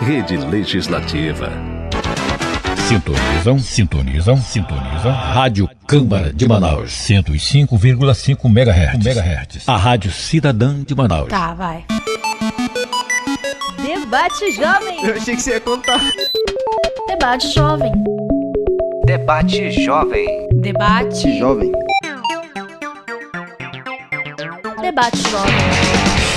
Rede Legislativa. Sintonizam, sintonizam, sintonizam. Rádio Câmara de Manaus. 105,5 MHz. MHz. A Rádio Cidadã de Manaus. Tá, vai. Debate Jovem. Eu achei que você ia contar. Debate jovem. Debate Jovem. Debate. Jovem. Debate jovem.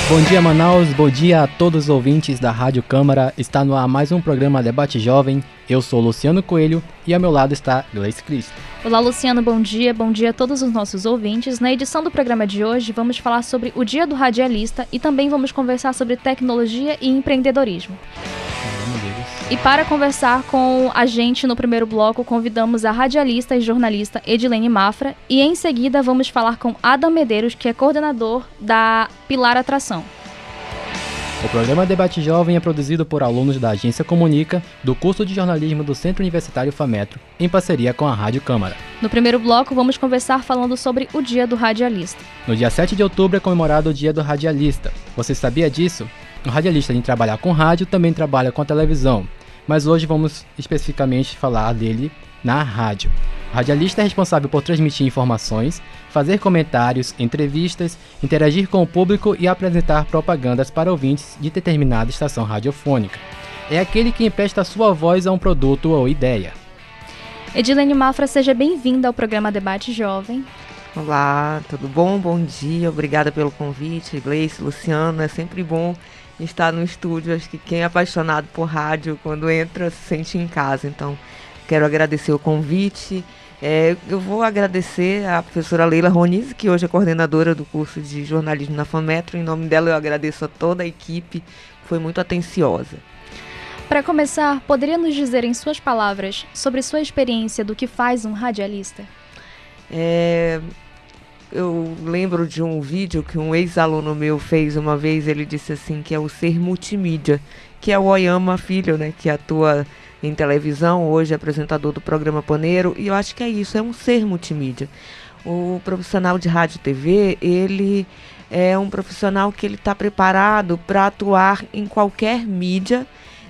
Bom dia, Manaus. Bom dia a todos os ouvintes da Rádio Câmara. Está no ar mais um programa Debate Jovem. Eu sou Luciano Coelho e ao meu lado está Gleice Cristo. Olá, Luciano, bom dia. Bom dia a todos os nossos ouvintes. Na edição do programa de hoje, vamos falar sobre o Dia do Radialista e também vamos conversar sobre tecnologia e empreendedorismo. E para conversar com a gente no primeiro bloco, convidamos a radialista e jornalista Edilene Mafra e em seguida vamos falar com Adam Medeiros, que é coordenador da Pilar Atração. O programa Debate Jovem é produzido por alunos da Agência Comunica, do curso de jornalismo do Centro Universitário FAMETRO, em parceria com a Rádio Câmara. No primeiro bloco, vamos conversar falando sobre o Dia do Radialista. No dia 7 de outubro é comemorado o Dia do Radialista. Você sabia disso? O radialista, além de trabalhar com rádio, também trabalha com a televisão. Mas hoje vamos especificamente falar dele na rádio. O radialista é responsável por transmitir informações, fazer comentários, entrevistas, interagir com o público e apresentar propagandas para ouvintes de determinada estação radiofônica. É aquele que empresta sua voz a um produto ou ideia. Edilene Mafra, seja bem-vinda ao programa Debate Jovem. Olá, tudo bom? Bom dia, obrigada pelo convite, Gleice, Luciano, é sempre bom estar no estúdio. Acho que quem é apaixonado por rádio, quando entra, se sente em casa. Então, quero agradecer o convite. É, eu vou agradecer à professora Leila Roniz, que hoje é coordenadora do curso de jornalismo na FAMetro. Em nome dela, eu agradeço a toda a equipe, que foi muito atenciosa. Para começar, poderia nos dizer em suas palavras sobre sua experiência do que faz um radialista? É, eu lembro de um vídeo que um ex-aluno meu fez uma vez, ele disse assim que é o ser multimídia, que é o Oyama Filho, né, que atua em televisão, hoje é apresentador do programa Paneiro, e eu acho que é isso, é um ser multimídia. O profissional de rádio e TV, ele é um profissional que ele está preparado para atuar em qualquer mídia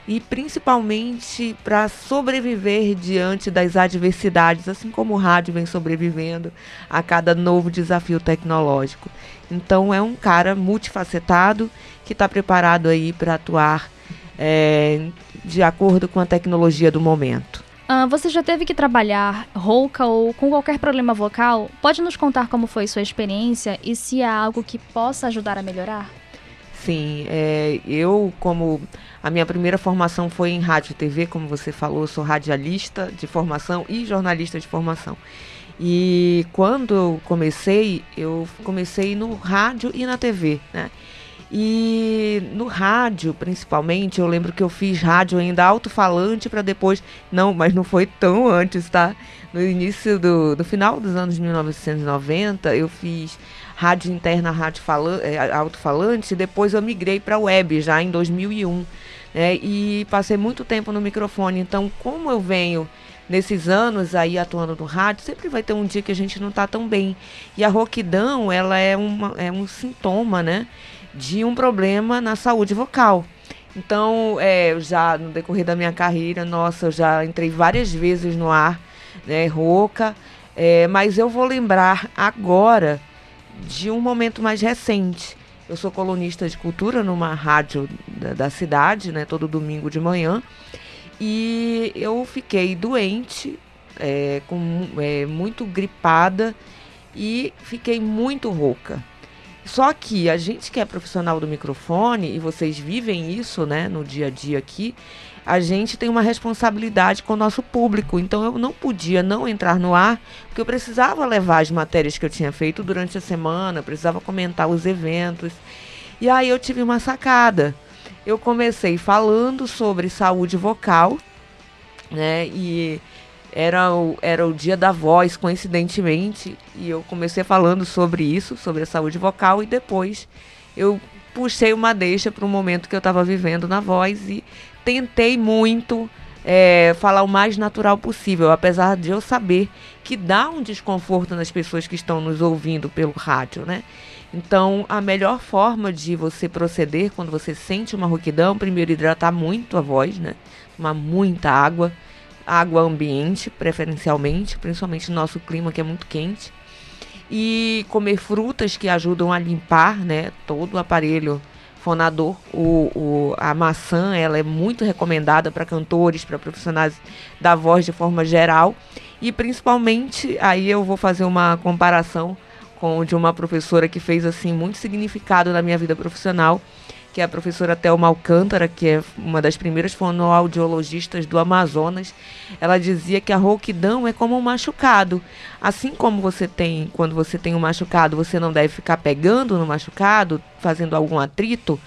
e principalmente para sobreviver diante das adversidades, assim como o rádio vem sobrevivendo a cada novo desafio tecnológico. Então é um cara multifacetado que está preparado aí para atuar é, de acordo com a tecnologia do momento. Ah, você já teve que trabalhar rouca ou com qualquer problema vocal? Pode nos contar como foi sua experiência e se há algo que possa ajudar a melhorar? Sim, é, eu como a minha primeira formação foi em rádio e TV, como você falou, sou radialista de formação e jornalista de formação. E quando eu comecei, eu comecei no rádio e na TV, né? E no rádio, principalmente, eu lembro que eu fiz rádio ainda alto-falante para depois. Não, mas não foi tão antes, tá? No início do, do final dos anos 1990, eu fiz rádio interna, rádio é, alto-falante, depois eu migrei para web já em 2001. Né, e passei muito tempo no microfone. Então, como eu venho nesses anos aí atuando no rádio, sempre vai ter um dia que a gente não está tão bem. E a roquidão, ela é, uma, é um sintoma, né, de um problema na saúde vocal. Então, é, já no decorrer da minha carreira, nossa, eu já entrei várias vezes no ar, né, rouca, é, mas eu vou lembrar agora de um momento mais recente. Eu sou colunista de cultura numa rádio da, da cidade, né, todo domingo de manhã, e eu fiquei doente, é, com, é, muito gripada e fiquei muito rouca. Só que a gente que é profissional do microfone, e vocês vivem isso né, no dia a dia aqui, a gente tem uma responsabilidade com o nosso público. Então eu não podia não entrar no ar, porque eu precisava levar as matérias que eu tinha feito durante a semana, precisava comentar os eventos. E aí eu tive uma sacada. Eu comecei falando sobre saúde vocal, né? E era o, era o dia da voz, coincidentemente, e eu comecei falando sobre isso, sobre a saúde vocal, e depois eu puxei uma deixa para o momento que eu estava vivendo na voz e tentei muito é, falar o mais natural possível, apesar de eu saber que dá um desconforto nas pessoas que estão nos ouvindo pelo rádio, né? Então, a melhor forma de você proceder quando você sente uma rouquidão, primeiro hidratar muito a voz, né? Tomar muita água, água ambiente, preferencialmente, principalmente no nosso clima que é muito quente. E comer frutas que ajudam a limpar, né, todo o aparelho fonador. O, o, a maçã ela é muito recomendada para cantores, para profissionais da voz de forma geral. E principalmente, aí eu vou fazer uma comparação com de uma professora que fez assim muito significado na minha vida profissional, que é a professora Thelma Alcântara, que é uma das primeiras fonoaudiologistas do Amazonas. Ela dizia que a rouquidão é como um machucado. Assim como você tem, quando você tem um machucado, você não deve ficar pegando no machucado, fazendo algum atrito.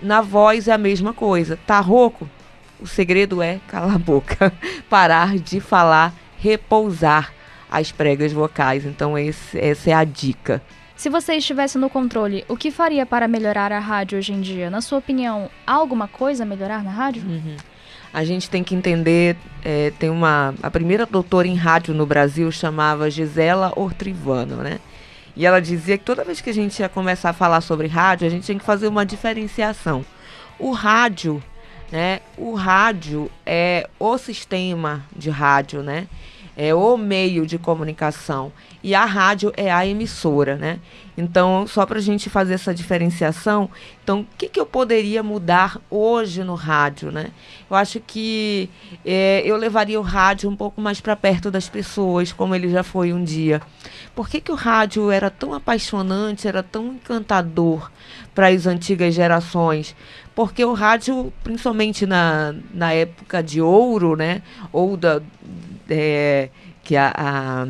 Na voz é a mesma coisa. Tá rouco? O segredo é calar a boca, parar de falar, repousar as pregas vocais. Então esse, essa é a dica. Se você estivesse no controle, o que faria para melhorar a rádio hoje em dia? Na sua opinião, há alguma coisa a melhorar na rádio? Uhum. A gente tem que entender, é, tem uma. A primeira doutora em rádio no Brasil chamava Gisela Ortrivano, né? E ela dizia que toda vez que a gente ia começar a falar sobre rádio, a gente tinha que fazer uma diferenciação. O rádio, né? O rádio é o sistema de rádio, né? é o meio de comunicação e a rádio é a emissora, né? Então, só para a gente fazer essa diferenciação, então, o que, que eu poderia mudar hoje no rádio, né? Eu acho que é, eu levaria o rádio um pouco mais para perto das pessoas, como ele já foi um dia. Por que, que o rádio era tão apaixonante, era tão encantador para as antigas gerações? Porque o rádio, principalmente na, na época de ouro, né? Ou da é, que a, a,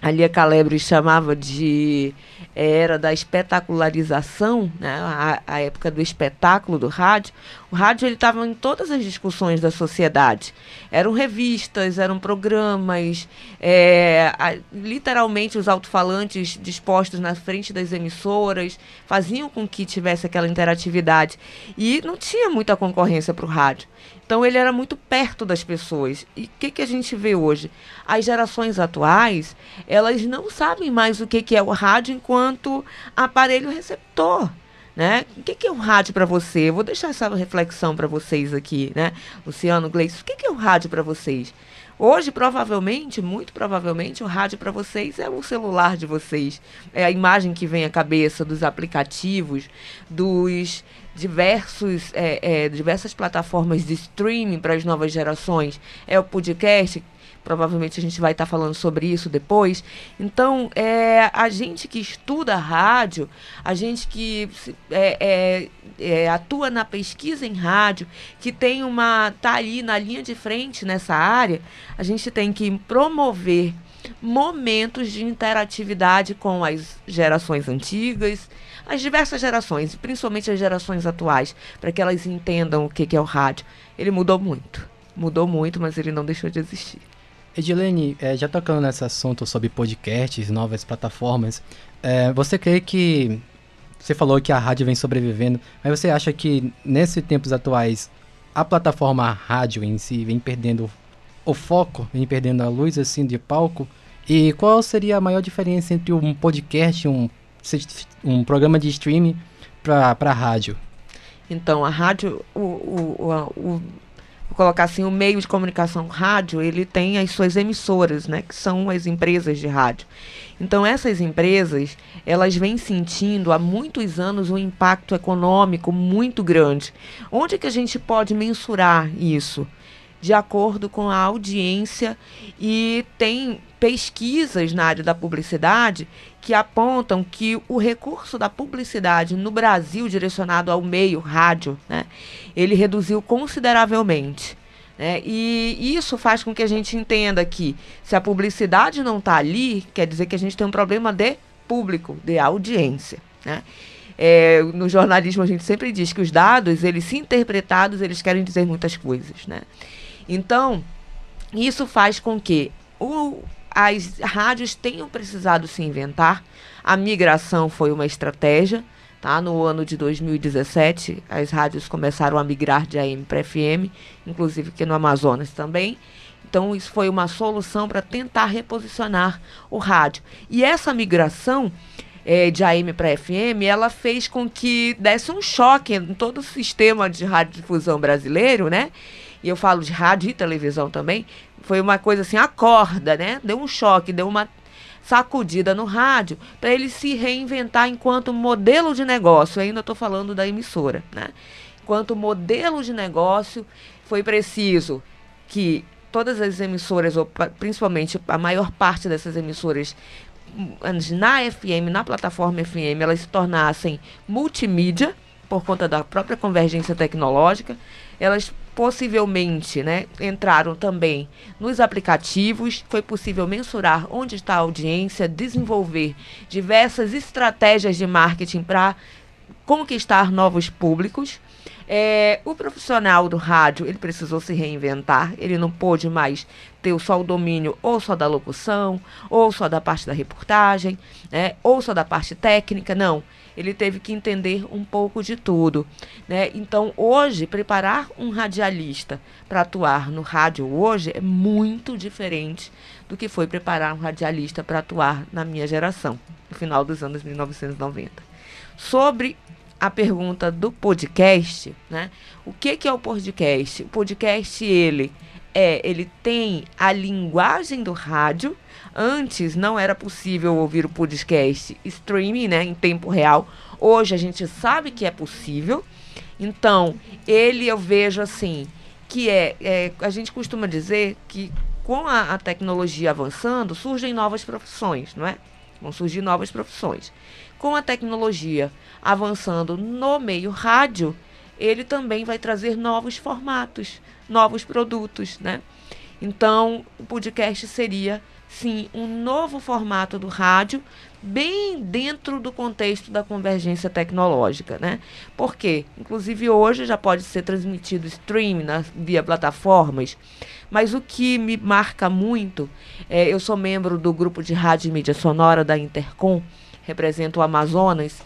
a Lia Calebre chamava de era da espetacularização, né, a, a, época do espetáculo do rádio, o rádio estava em todas as discussões da sociedade. Eram revistas, eram programas, é, a, literalmente os alto-falantes dispostos na frente das emissoras faziam com que tivesse aquela interatividade. E não tinha muita concorrência para o rádio. Então ele era muito perto das pessoas. E o que, que a gente vê hoje? As gerações atuais, elas não sabem mais o que, que é o rádio enquanto aparelho receptor. Né? O que, é o rádio para você? Eu vou deixar essa reflexão para vocês aqui, né? Luciano Gleice, o que, é o rádio para vocês? Hoje, provavelmente, muito provavelmente, o rádio para vocês é o celular de vocês. É a imagem que vem à cabeça dos aplicativos, dos diversos, é, é, diversas plataformas de streaming para as novas gerações. É o podcast, provavelmente a gente vai estar tá falando sobre isso depois. Então, é, a gente que estuda rádio, a gente que é, é, é, atua na pesquisa em rádio, que tem uma. tá ali na linha de frente nessa área, a gente tem que promover momentos de interatividade com as gerações antigas, as diversas gerações, principalmente as gerações atuais, para que elas entendam o que, que é o rádio. Ele mudou muito. Mudou muito, mas ele não deixou de existir. Edilene, é, já tocando nesse assunto sobre podcasts, novas plataformas, é, você crê que. Você falou que a rádio vem sobrevivendo, mas você acha que nesses tempos atuais a plataforma rádio em si vem perdendo o foco, vem perdendo a luz assim de palco? E qual seria a maior diferença entre um podcast, um, um programa de streaming para a rádio? Então, a rádio, o, o, o, colocar assim, o meio de comunicação rádio, ele tem as suas emissoras, né, que são as empresas de rádio. Então, essas empresas, elas vêm sentindo há muitos anos um impacto econômico muito grande. Onde que a gente pode mensurar isso? De acordo com a audiência e tem pesquisas na área da publicidade que apontam que o recurso da publicidade no Brasil direcionado ao meio rádio, né, ele reduziu consideravelmente. Né? E isso faz com que a gente entenda que se a publicidade não está ali, quer dizer que a gente tem um problema de público, de audiência. Né? É, no jornalismo a gente sempre diz que os dados, eles se interpretados, eles querem dizer muitas coisas. Né? Então, isso faz com que o, as rádios tenham precisado se inventar. A migração foi uma estratégia. Tá? No ano de 2017, as rádios começaram a migrar de AM para FM, inclusive aqui no Amazonas também. Então, isso foi uma solução para tentar reposicionar o rádio. E essa migração é, de AM para FM, ela fez com que desse um choque em todo o sistema de radiodifusão brasileiro, né? E eu falo de rádio e televisão também. Foi uma coisa assim, acorda, né? Deu um choque, deu uma sacudida no rádio para ele se reinventar enquanto modelo de negócio. Eu ainda estou falando da emissora, né? Enquanto modelo de negócio, foi preciso que todas as emissoras, ou principalmente a maior parte dessas emissoras na FM, na plataforma FM, elas se tornassem multimídia por conta da própria convergência tecnológica. Elas possivelmente né, entraram também nos aplicativos, foi possível mensurar onde está a audiência, desenvolver diversas estratégias de marketing para conquistar novos públicos. É, o profissional do rádio, ele precisou se reinventar, ele não pôde mais ter só o domínio ou só da locução, ou só da parte da reportagem, né, ou só da parte técnica, não. Ele teve que entender um pouco de tudo. Né? Então, hoje, preparar um radialista para atuar no rádio hoje é muito diferente do que foi preparar um radialista para atuar na minha geração, no final dos anos 1990. Sobre a pergunta do podcast, né? O que, que é o podcast? O podcast, ele é, ele tem a linguagem do rádio. Antes não era possível ouvir o podcast streaming, né, em tempo real. Hoje a gente sabe que é possível. Então, ele eu vejo assim, que é, é a gente costuma dizer que com a, a tecnologia avançando, surgem novas profissões, não é? Vão surgir novas profissões. Com a tecnologia avançando no meio rádio, ele também vai trazer novos formatos, novos produtos, né? Então, o podcast seria sim um novo formato do rádio, bem dentro do contexto da convergência tecnológica, né? Porque, inclusive hoje já pode ser transmitido streaming na, via plataformas, mas o que me marca muito, é, eu sou membro do grupo de rádio e mídia sonora da Intercom, represento o Amazonas,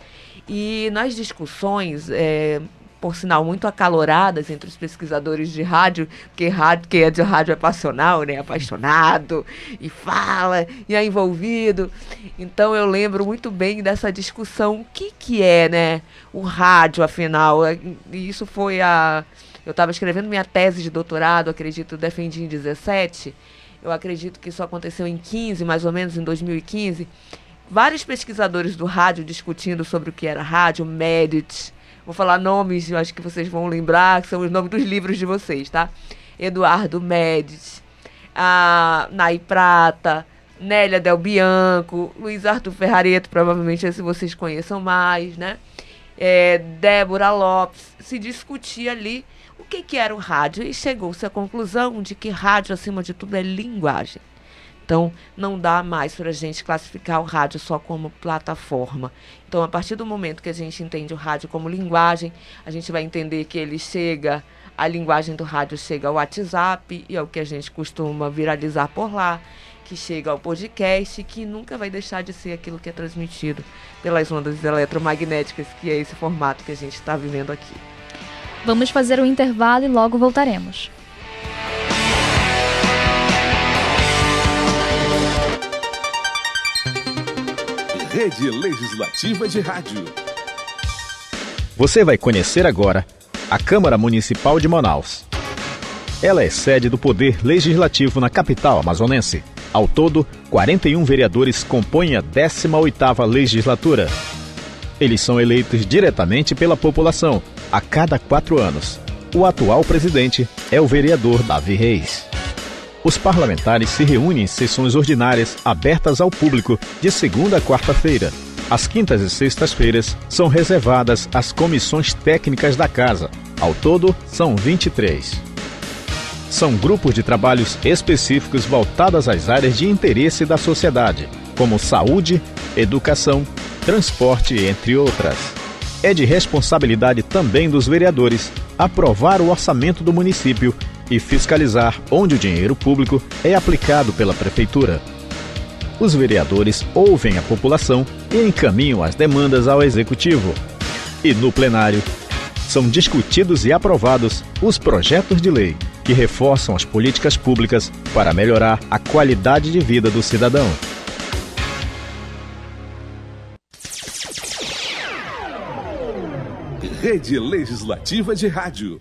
e nas discussões, é, por sinal, muito acaloradas entre os pesquisadores de rádio, porque rádio, quem é de rádio é passional, né? Apaixonado, e fala, e é envolvido. Então eu lembro muito bem dessa discussão, o que, que é, né? O rádio, afinal. É, e isso foi a. Eu estava escrevendo minha tese de doutorado, acredito, defendi em 17. Eu acredito que isso aconteceu em 15, mais ou menos, em 2015 vários pesquisadores do rádio discutindo sobre o que era rádio, Medit. Vou falar nomes, eu acho que vocês vão lembrar, que são os nomes dos livros de vocês, tá? Eduardo Medit, a Nai Prata, Nélia Del Bianco, Luiz Arthur Ferrareto, provavelmente esse vocês conheçam mais, né? É, Débora Lopes, se discutia ali o que, que era o rádio e chegou-se à conclusão de que rádio, acima de tudo, é linguagem. Então, não dá mais para a gente classificar o rádio só como plataforma. Então, a partir do momento que a gente entende o rádio como linguagem, a gente vai entender que ele chega, a linguagem do rádio chega ao WhatsApp, e é o que a gente costuma viralizar por lá, que chega ao podcast, que nunca vai deixar de ser aquilo que é transmitido pelas ondas eletromagnéticas, que é esse formato que a gente está vivendo aqui. Vamos fazer um intervalo e logo voltaremos. Rede Legislativa de Rádio. Você vai conhecer agora a Câmara Municipal de Manaus. Ela é sede do Poder Legislativo na capital amazonense. Ao todo, 41 vereadores compõem a 18ª legislatura. Eles são eleitos diretamente pela população, a cada quatro anos. O atual presidente é o vereador Davi Reis. Os parlamentares se reúnem em sessões ordinárias abertas ao público de segunda a quarta-feira. As quintas e sextas-feiras são reservadas às comissões técnicas da Casa. Ao todo, são 23. São grupos de trabalhos específicos voltados às áreas de interesse da sociedade, como saúde, educação, transporte, entre outras. É de responsabilidade também dos vereadores aprovar o orçamento do município e fiscalizar onde o dinheiro público é aplicado pela Prefeitura. Os vereadores ouvem a população e encaminham as demandas ao Executivo. E no plenário, são discutidos e aprovados os projetos de lei que reforçam as políticas públicas para melhorar a qualidade de vida do cidadão. Rede Legislativa de Rádio.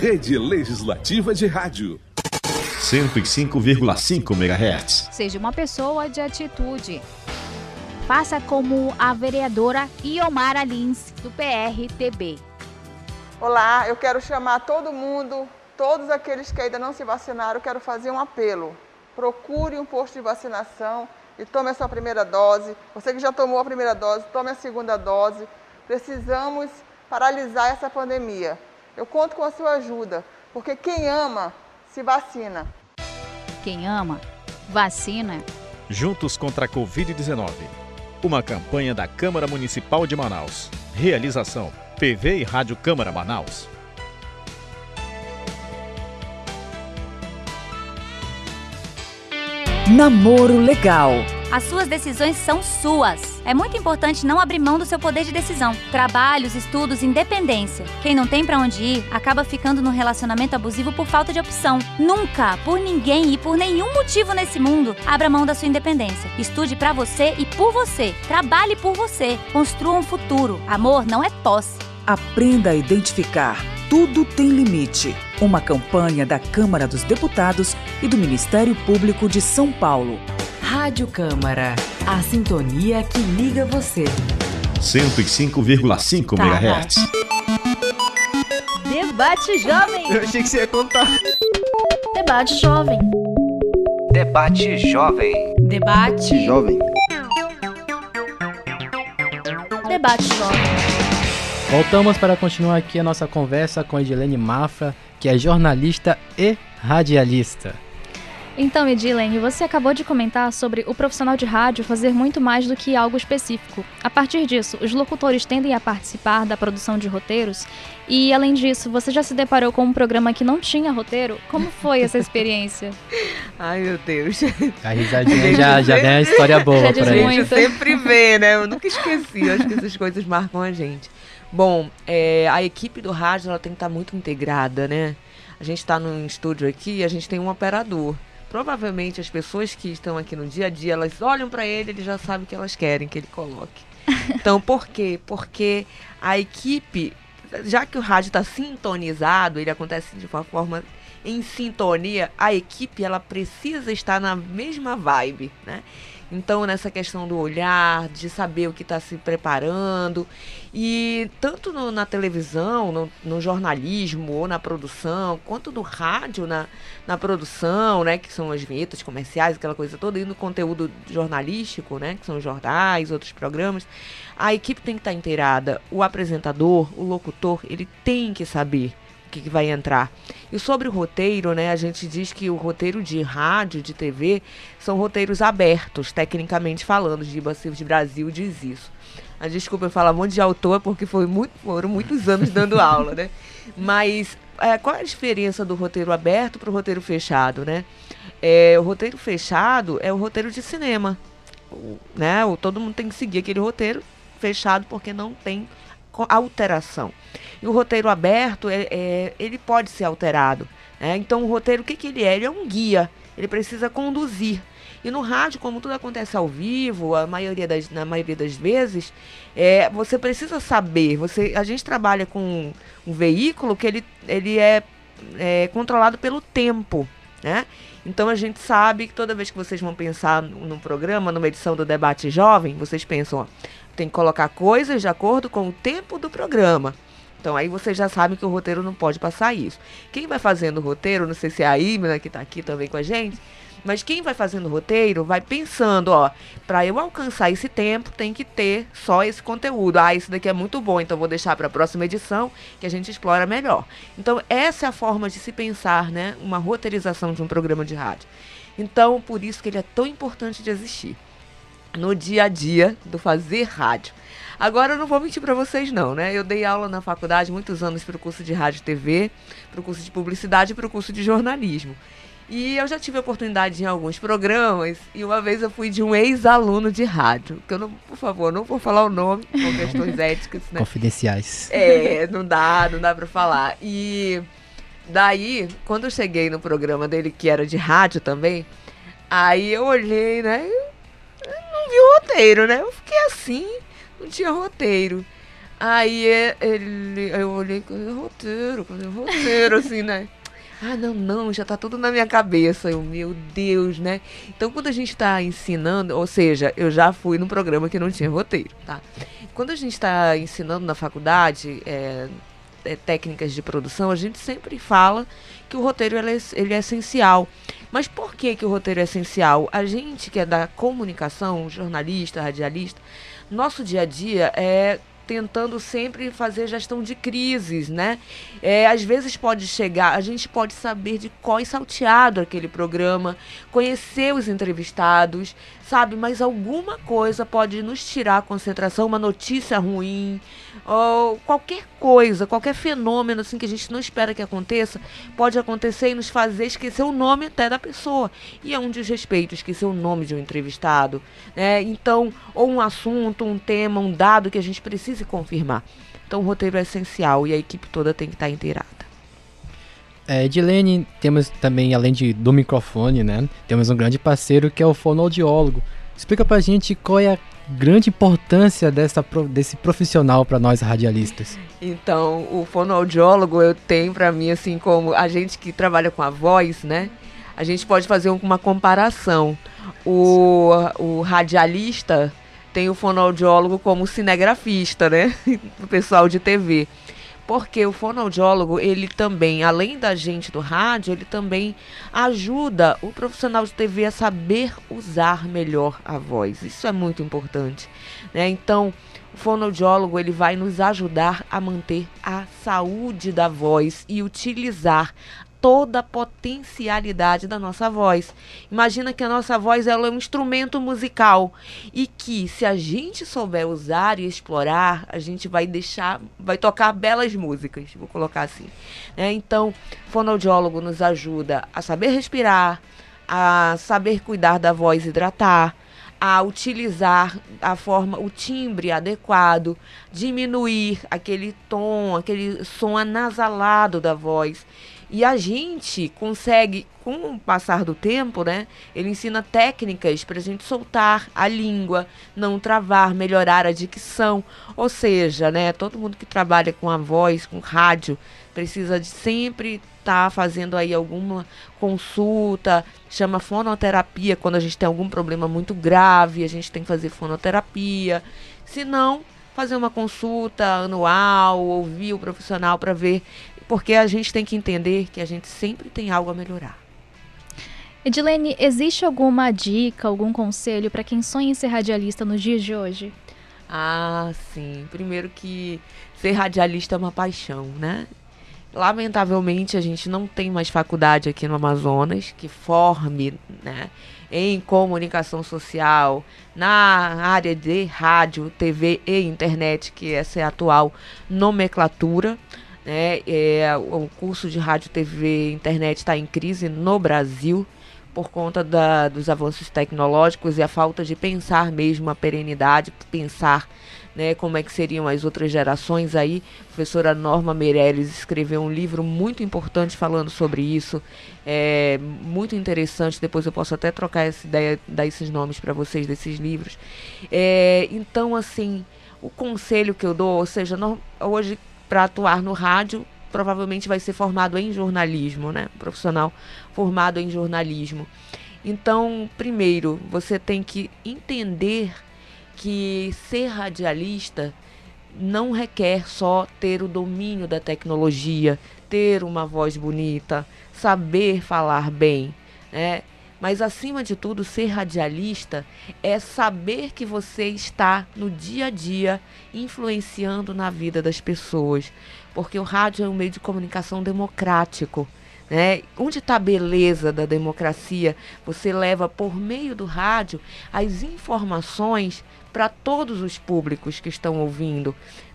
Rede Legislativa de Rádio. 105,5 MHz. Seja uma pessoa de atitude. Faça como a vereadora Iomara Lins, do PRTB. Olá, eu quero chamar todo mundo, todos aqueles que ainda não se vacinaram, quero fazer um apelo. Procure um posto de vacinação e tome a sua primeira dose. Você que já tomou a primeira dose, tome a segunda dose. Precisamos paralisar essa pandemia. Eu conto com a sua ajuda, porque quem ama se vacina. Quem ama, vacina. Juntos contra a Covid-19. Uma campanha da Câmara Municipal de Manaus. Realização: PV e Rádio Câmara Manaus. Namoro Legal. As suas decisões são suas. É muito importante não abrir mão do seu poder de decisão. Trabalhos, estudos, independência. Quem não tem para onde ir acaba ficando num relacionamento abusivo por falta de opção. Nunca, por ninguém e por nenhum motivo nesse mundo, abra mão da sua independência. Estude para você e por você. Trabalhe por você. Construa um futuro. Amor não é posse. Aprenda a identificar. Tudo tem limite. Uma campanha da Câmara dos Deputados e do Ministério Público de São Paulo. Rádio Câmara, a sintonia que liga você. 105,5 Tá MHz. Debate Jovem. Eu achei que você ia contar. Debate Jovem. Debate Jovem. Debate Jovem. Debate Jovem. Voltamos para continuar aqui a nossa conversa com Edilene Mafra, que é jornalista e radialista. Então, Edilene, você acabou de comentar sobre o profissional de rádio fazer muito mais do que algo específico. A partir disso, os locutores tendem a participar da produção de roteiros e, além disso, você já se deparou com um programa que não tinha roteiro? Como foi essa experiência? Ai, meu Deus. A risadinha já, já vem a história boa Já diz pra gente muito. sempre vê, né? Eu nunca esqueci. Eu acho que essas coisas marcam a gente. Bom, é, a equipe do rádio ela tem que estar muito integrada, né? A gente está num estúdio aqui e a gente tem um operador. Provavelmente as pessoas que estão aqui no dia a dia, elas olham para ele, ele já sabe o que elas querem que ele coloque. Então, por quê? Porque a equipe, já que o rádio está sintonizado, ele acontece de uma forma em sintonia, a equipe ela precisa estar na mesma vibe, né? Então, nessa questão do olhar, de saber o que está se preparando, e tanto no- na televisão, no, no jornalismo ou na produção, quanto no rádio, na, na produção, né, que são as vinhetas comerciais, aquela coisa toda, e no conteúdo jornalístico, né, que são os jornais, outros programas, a equipe tem que estar inteirada. O apresentador, o locutor, ele tem que saber que, que vai entrar. E sobre o roteiro, né, a gente diz que o roteiro de rádio, de TV, são roteiros abertos, tecnicamente falando. Giba de Brasil diz isso. Ah, desculpa eu falar um monte de autor, porque foi muito, foram muitos anos dando aula, né? Mas é, qual é a diferença do roteiro aberto para o roteiro fechado, né? É, o roteiro fechado é o roteiro de cinema, o- né? O, todo mundo tem que seguir aquele roteiro fechado porque não tem alteração. E o roteiro aberto, é, é- ele pode ser alterado. né? Então, o roteiro, o que, que ele é? Ele é um guia. Ele precisa conduzir. E no rádio, como tudo acontece ao vivo, a maioria das, na maioria das vezes, é, você precisa saber. Você, a gente trabalha com um veículo que ele, ele é, é controlado pelo tempo. Né? Então a gente sabe que toda vez que vocês vão pensar num programa, numa edição do Debate Jovem, vocês pensam, ó, tem que colocar coisas de acordo com o tempo do programa. Então aí vocês já sabem que o roteiro não pode passar isso. Quem vai fazendo o roteiro, não sei se é a Imna que está aqui também com a gente, mas quem vai fazendo o roteiro vai pensando, ó, para eu alcançar esse tempo tem que ter só esse conteúdo. Ah, isso daqui é muito bom, então vou deixar para a próxima edição que a gente explora melhor. Então essa é a forma de se pensar, né, uma roteirização de um programa de rádio. Então por isso que ele é tão importante de existir. No dia a dia do fazer rádio. Agora eu não vou mentir para vocês não, né? Eu dei aula na faculdade muitos anos para o curso de rádio e TV, para o curso de publicidade e para o curso de jornalismo. E eu já tive oportunidade em alguns programas, e uma vez eu fui de um ex-aluno de rádio, que eu não, por favor, não vou falar o nome, por questões éticas, né? Confidenciais. É, não dá, não dá pra falar. E daí, quando eu cheguei no programa dele, que era de rádio também, aí eu olhei, né? Roteiro, né? Eu fiquei assim, não tinha roteiro. Aí ele, eu olhei, cadê o roteiro? Cadê o roteiro, assim, né? Ah, não, não, já tá tudo na minha cabeça. Eu, meu Deus, né? Então, quando a gente está ensinando, ou seja, eu já fui num programa que não tinha roteiro, tá? Quando a gente está ensinando na faculdade é, é, técnicas de produção, a gente sempre fala que o roteiro ele é, ele é essencial. Mas por que, que o roteiro é essencial? A gente que é da comunicação, jornalista, radialista, nosso dia a dia é tentando sempre fazer gestão de crises, né? É, às vezes pode chegar, a gente pode saber de qual é salteado aquele programa, conhecer os entrevistados, sabe? Mas alguma coisa pode nos tirar a concentração, uma notícia ruim, ou qualquer coisa, qualquer fenômeno assim que a gente não espera que aconteça, pode acontecer e nos fazer esquecer o nome até da pessoa. E é um desrespeito esquecer o nome de um entrevistado, né? Então, ou um assunto, um tema, um dado que a gente precise confirmar. Então, o roteiro é essencial e a equipe toda tem que estar inteirada. É, Edilene, temos também, além de, do microfone, né? Temos um grande parceiro que é o fonoaudiólogo. Explica pra gente qual é a grande importância dessa, desse profissional para nós radialistas? Então, o fonoaudiólogo eu tenho para mim, assim, como a gente que trabalha com a voz, né? A gente pode fazer uma comparação. O, o radialista tem o fonoaudiólogo como cinegrafista, né? o pessoal de TV. Porque o fonoaudiólogo, ele também, além da gente do rádio, ele também ajuda o profissional de TV a saber usar melhor a voz. Isso é muito importante. Né? Então, o fonoaudiólogo ele vai nos ajudar a manter a saúde da voz e utilizar toda a potencialidade da nossa voz. Imagina que a nossa voz ela é um instrumento musical e que se a gente souber usar e explorar, a gente vai deixar, vai tocar belas músicas, vou colocar assim. É, então, fonoaudiólogo nos ajuda a saber respirar, a saber cuidar da voz hidratar, a utilizar a forma, o timbre adequado, diminuir aquele tom, aquele som anasalado da voz. E a gente consegue, com o passar do tempo, né? Ele ensina técnicas para a gente soltar a língua, não travar, melhorar a dicção. Ou seja, né? Todo mundo que trabalha com a voz, com rádio, precisa de sempre estar tá fazendo aí alguma consulta, chama fonoterapia quando a gente tem algum problema muito grave, a gente tem que fazer fonoterapia. Se não, fazer uma consulta anual, ouvir o profissional para ver porque a gente tem que entender que a gente sempre tem algo a melhorar. Edilene, existe alguma dica, algum conselho para quem sonha em ser radialista nos dias de hoje? Ah, sim. Primeiro que ser radialista é uma paixão, né? Lamentavelmente, a gente não tem mais faculdade aqui no Amazonas que forme, né, em comunicação social, na área de rádio, TV e internet, que essa é a atual nomenclatura. Né? É, o curso de rádio, TV e internet está em crise no Brasil por conta da, dos avanços tecnológicos e a falta de pensar mesmo a perenidade, pensar né, como é que seriam as outras gerações aí. A professora Norma Meirelles escreveu um livro muito importante falando sobre isso, é muito interessante. Depois eu posso até trocar essa ideia, dar esses nomes para vocês desses livros. É, então, assim, o conselho que eu dou, ou seja, não, hoje para atuar no rádio, provavelmente vai ser formado em jornalismo, né? Profissional formado em jornalismo. Então, primeiro, você tem que entender que ser radialista não requer só ter o domínio da tecnologia, ter uma voz bonita, saber falar bem, né? Mas acima de tudo, ser radialista é saber que você está no dia a dia influenciando na vida das pessoas, porque o rádio é um meio de comunicação democrático. Né? Onde está a beleza da democracia? Você leva por meio do rádio as informações para todos os públicos que estão ouvindo.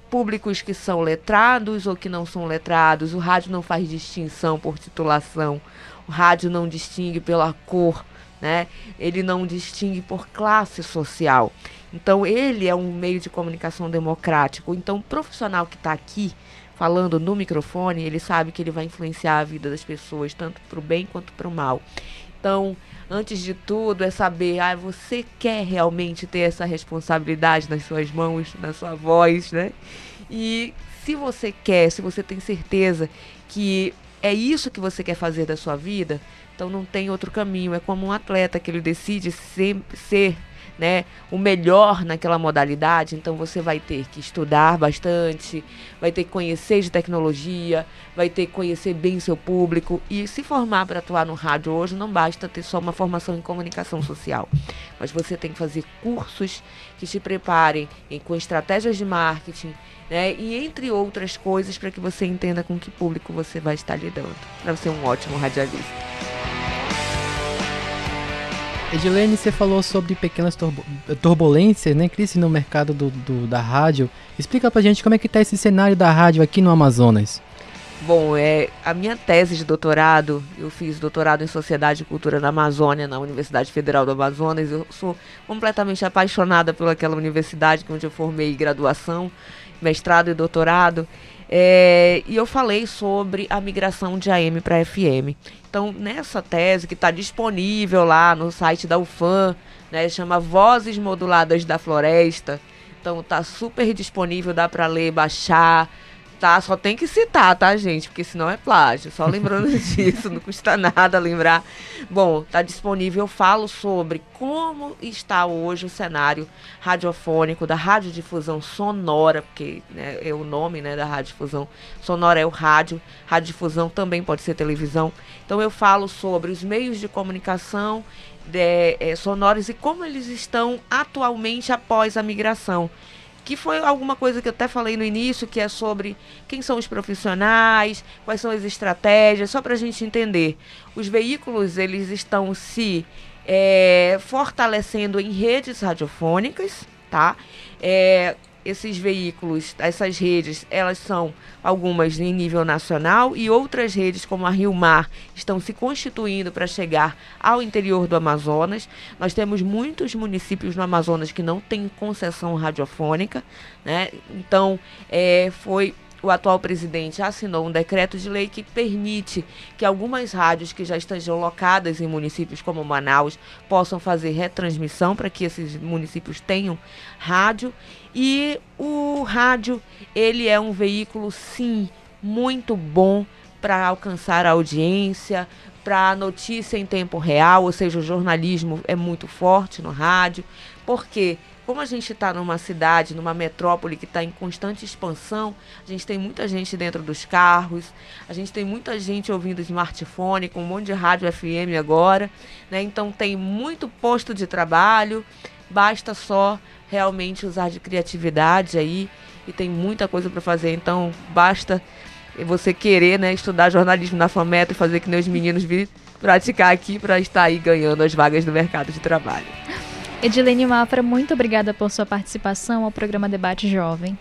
Públicos que são letrados ou que não são letrados. O rádio não faz distinção por titulação. O rádio não distingue pela cor. Né? Ele não distingue por classe social. Então, ele é um meio de comunicação democrático. Então, o profissional que está aqui falando no microfone, ele sabe que ele vai influenciar a vida das pessoas, tanto para o bem quanto para o mal. Então, antes de tudo, é saber, ah, você quer realmente ter essa responsabilidade nas suas mãos, na sua voz, né? E se você quer, se você tem certeza que é isso que você quer fazer da sua vida, então não tem outro caminho. É como um atleta que ele decide ser, ser né, o melhor naquela modalidade, então você vai ter que estudar bastante, vai ter que conhecer de tecnologia, vai ter que conhecer bem seu público. E se formar para atuar no rádio hoje não basta ter só uma formação em comunicação social, mas você tem que fazer cursos que te preparem em, com estratégias de marketing, né, e entre outras coisas para que você entenda com que público você vai estar lidando, para ser um ótimo radialista. Edilene, você falou sobre pequenas turbulências, né, crise no mercado do, do, da rádio. Explica pra gente como é que tá esse cenário da rádio aqui no Amazonas. Bom, é, a minha tese de doutorado, eu fiz doutorado em Sociedade e Cultura na Amazônia, na Universidade Federal do Amazonas. Eu sou completamente apaixonada pelaquela universidade onde eu formei graduação, mestrado e doutorado. É, e eu falei sobre a migração de AM para FM. Então, nessa tese que está disponível lá no site da UFAM, né, chama Vozes Moduladas da Floresta. Então, está super disponível, dá para ler, baixar Só tem que citar, tá, gente? Porque senão é plágio. Só lembrando disso, não custa nada lembrar. Bom, tá disponível. Eu falo sobre como está hoje o cenário radiofônico da radiodifusão sonora, porque né, é o nome né, da radiodifusão sonora é o rádio. Radiodifusão também pode ser televisão. Então eu falo sobre os meios de comunicação de, é, sonoros e como eles estão atualmente após a migração que foi alguma coisa que eu até falei no início, que é sobre quem são os profissionais, quais são as estratégias, só para a gente entender. Os veículos, eles estão se é, fortalecendo em redes radiofônicas, tá? É, esses veículos, essas redes, elas são algumas em nível nacional e outras redes, como a Rio Mar, estão se constituindo para chegar ao interior do Amazonas. Nós temos muitos municípios no Amazonas que não têm concessão radiofônica, né? Então, é, foi o atual presidente assinou um decreto de lei que permite que algumas rádios que já estejam locadas em municípios como Manaus possam fazer retransmissão para que esses municípios tenham rádio. E o rádio, ele é um veículo, sim, muito bom para alcançar a audiência, para a notícia em tempo real, ou seja, o jornalismo é muito forte no rádio, porque como a gente está numa cidade, numa metrópole que está em constante expansão, a gente tem muita gente dentro dos carros, a gente tem muita gente ouvindo smartphone, com um monte de rádio FM agora, né? Então tem muito posto de trabalho, basta só realmente usar de criatividade aí e tem muita coisa para fazer, então basta você querer, né, estudar jornalismo na FAMETA e fazer que meus meninos vir praticar aqui para estar aí ganhando as vagas no mercado de trabalho. Edilene Mafra, muito obrigada por sua participação ao programa Debate Jovem.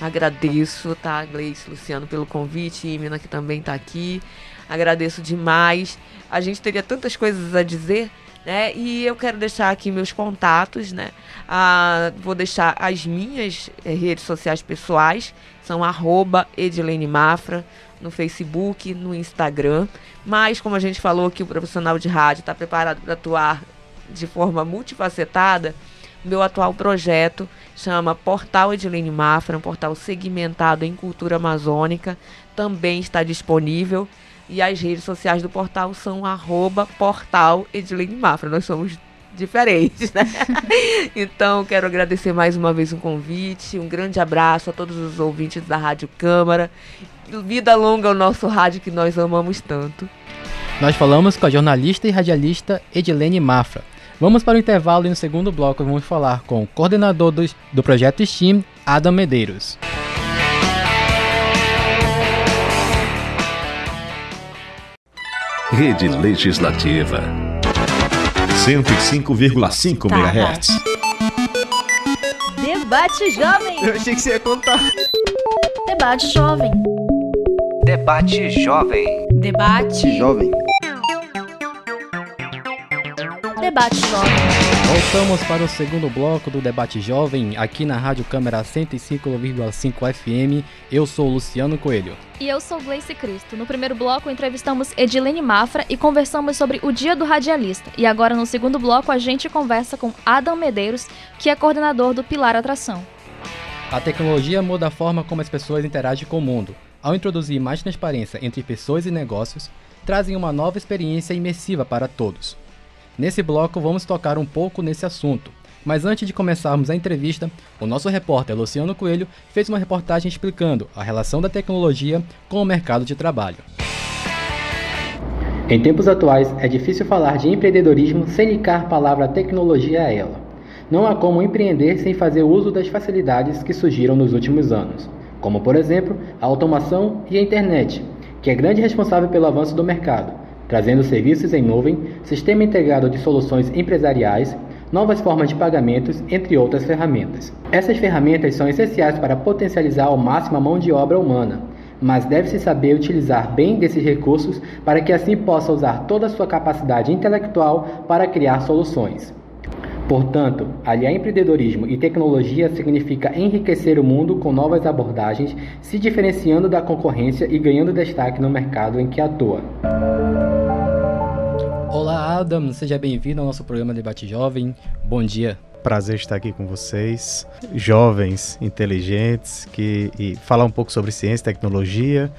Agradeço, tá, Gleice, Luciano, pelo convite, Imina, que também está aqui. Agradeço demais. A gente teria tantas coisas a dizer, né? E eu quero deixar aqui meus contatos, né? Ah, vou deixar as minhas eh, redes sociais pessoais, são arroba Edilene Mafra, no Facebook, no Instagram. Mas, como a gente falou que o profissional de rádio está preparado para atuar de forma multifacetada, meu atual projeto chama Portal Edilene Mafra, um portal segmentado em cultura amazônica, também está disponível. E as redes sociais do portal são arroba portal Mafra. Nós somos diferentes, né? então, quero agradecer mais uma vez o convite. Um grande abraço a todos os ouvintes da Rádio Câmara. Vida longa ao nosso rádio que nós amamos tanto. Nós falamos com a jornalista e radialista Edilene Mafra. Vamos para o intervalo e no segundo bloco vamos falar com o coordenador do, do projeto STEAM, Adam Medeiros. Rede Legislativa. 105,5 Tá, MHz. Debate Jovem. Eu achei que você ia contar. Debate Jovem. Debate Jovem. Debate Jovem. Debate Jovem. Voltamos para o segundo bloco do Debate Jovem, aqui na Rádio Câmara 105,5 FM. Eu sou o Luciano Coelho. E eu sou Gleice Cristo. No primeiro bloco entrevistamos Edilene Mafra e conversamos sobre o Dia do Radialista. E agora no segundo bloco a gente conversa com Adam Medeiros, que é coordenador do Pilar Atração. A tecnologia muda a forma como as pessoas interagem com o mundo. Ao introduzir mais transparência entre pessoas e negócios, trazem uma nova experiência imersiva para todos. Nesse bloco vamos tocar um pouco nesse assunto. Mas antes de começarmos a entrevista, o nosso repórter Luciano Coelho fez uma reportagem explicando a relação da tecnologia com o mercado de trabalho. Em tempos atuais, é difícil falar de empreendedorismo sem ligar a palavra tecnologia a ela. Não há como empreender sem fazer uso das facilidades que surgiram nos últimos anos, como por exemplo a automação e a internet, que é grande responsável pelo avanço do mercado trazendo serviços em nuvem, sistema integrado de soluções empresariais, novas formas de pagamentos, entre outras ferramentas. Essas ferramentas são essenciais para potencializar ao máximo a mão de obra humana, mas deve-se saber utilizar bem desses recursos para que assim possa usar toda a sua capacidade intelectual para criar soluções. Portanto, aliar empreendedorismo e tecnologia significa enriquecer o mundo com novas abordagens, se diferenciando da concorrência e ganhando destaque no mercado em que atua. Olá, Adam, seja bem-vindo ao nosso programa Debate Jovem. Bom dia. Prazer estar aqui com vocês, jovens, inteligentes, que e falar um pouco sobre ciência e tecnologia,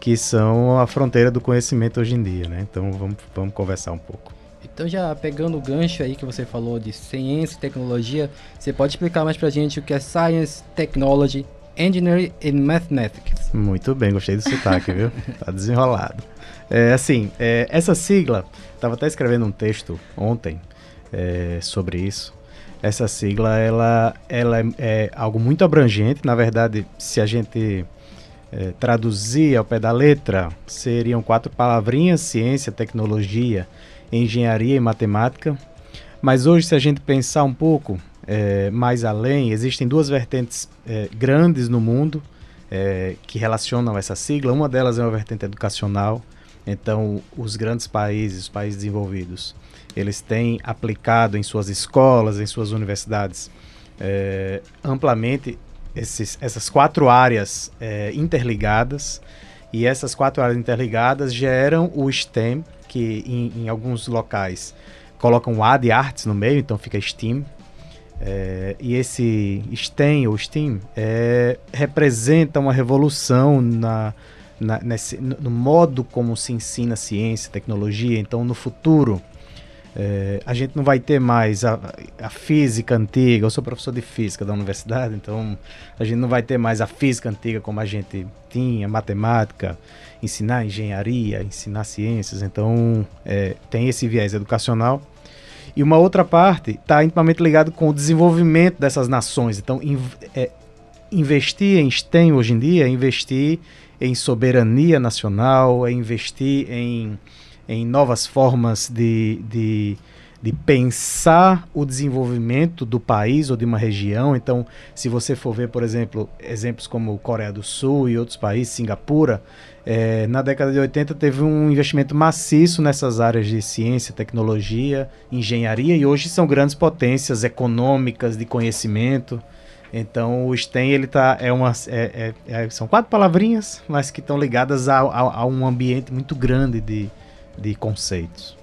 que são a fronteira do conhecimento hoje em dia, né? Então vamos, vamos conversar um pouco. Então já pegando o gancho aí que você falou de ciência e tecnologia, você pode explicar mais pra gente o que é Science, Technology, Engineering and Mathematics? Muito bem, gostei do sotaque, viu? Tá desenrolado. É, assim, é, essa sigla, estava até escrevendo um texto ontem é, sobre isso. Essa sigla, ela, ela é, é, algo muito abrangente. Na verdade, se a gente é, traduzir ao pé da letra, seriam quatro palavrinhas: ciência, tecnologia, engenharia e matemática. Mas hoje, se a gente pensar um pouco é, mais além, existem duas vertentes é, grandes no mundo é, que relacionam essa sigla. Uma delas é uma vertente educacional. Então, os grandes países, os países desenvolvidos, eles têm aplicado em suas escolas, em suas universidades, é, amplamente esses, essas quatro áreas é, interligadas. E essas quatro áreas interligadas geram o STEM, que em, em alguns locais colocam o A de artes no meio, então fica STEAM. É, e esse STEM ou STEAM é, representa uma revolução na, na, nesse, no modo como se ensina ciência, tecnologia. Então, no futuro, é, a gente não vai ter mais a, a, física antiga. Eu sou professor de física da universidade, então a gente não vai ter mais a física antiga como a gente tinha, matemática, ensinar engenharia, ensinar ciências. Então, é, tem esse viés educacional. E uma outra parte está intimamente ligado com o desenvolvimento dessas nações. Então, in, é, investir em STEM hoje em dia é investir em soberania nacional, é investir em, em novas formas de, de, de pensar o desenvolvimento do país ou de uma região. Então, se você for ver, por exemplo, exemplos como Coreia do Sul e outros países, Singapura, é, na década de 80 teve um investimento maciço nessas áreas de ciência, tecnologia, engenharia e hoje são grandes potências econômicas de conhecimento. Então o STEM ele tá é uma é, é, é, são quatro palavrinhas, mas que estão ligadas a, a, a, um ambiente muito grande de, de conceitos.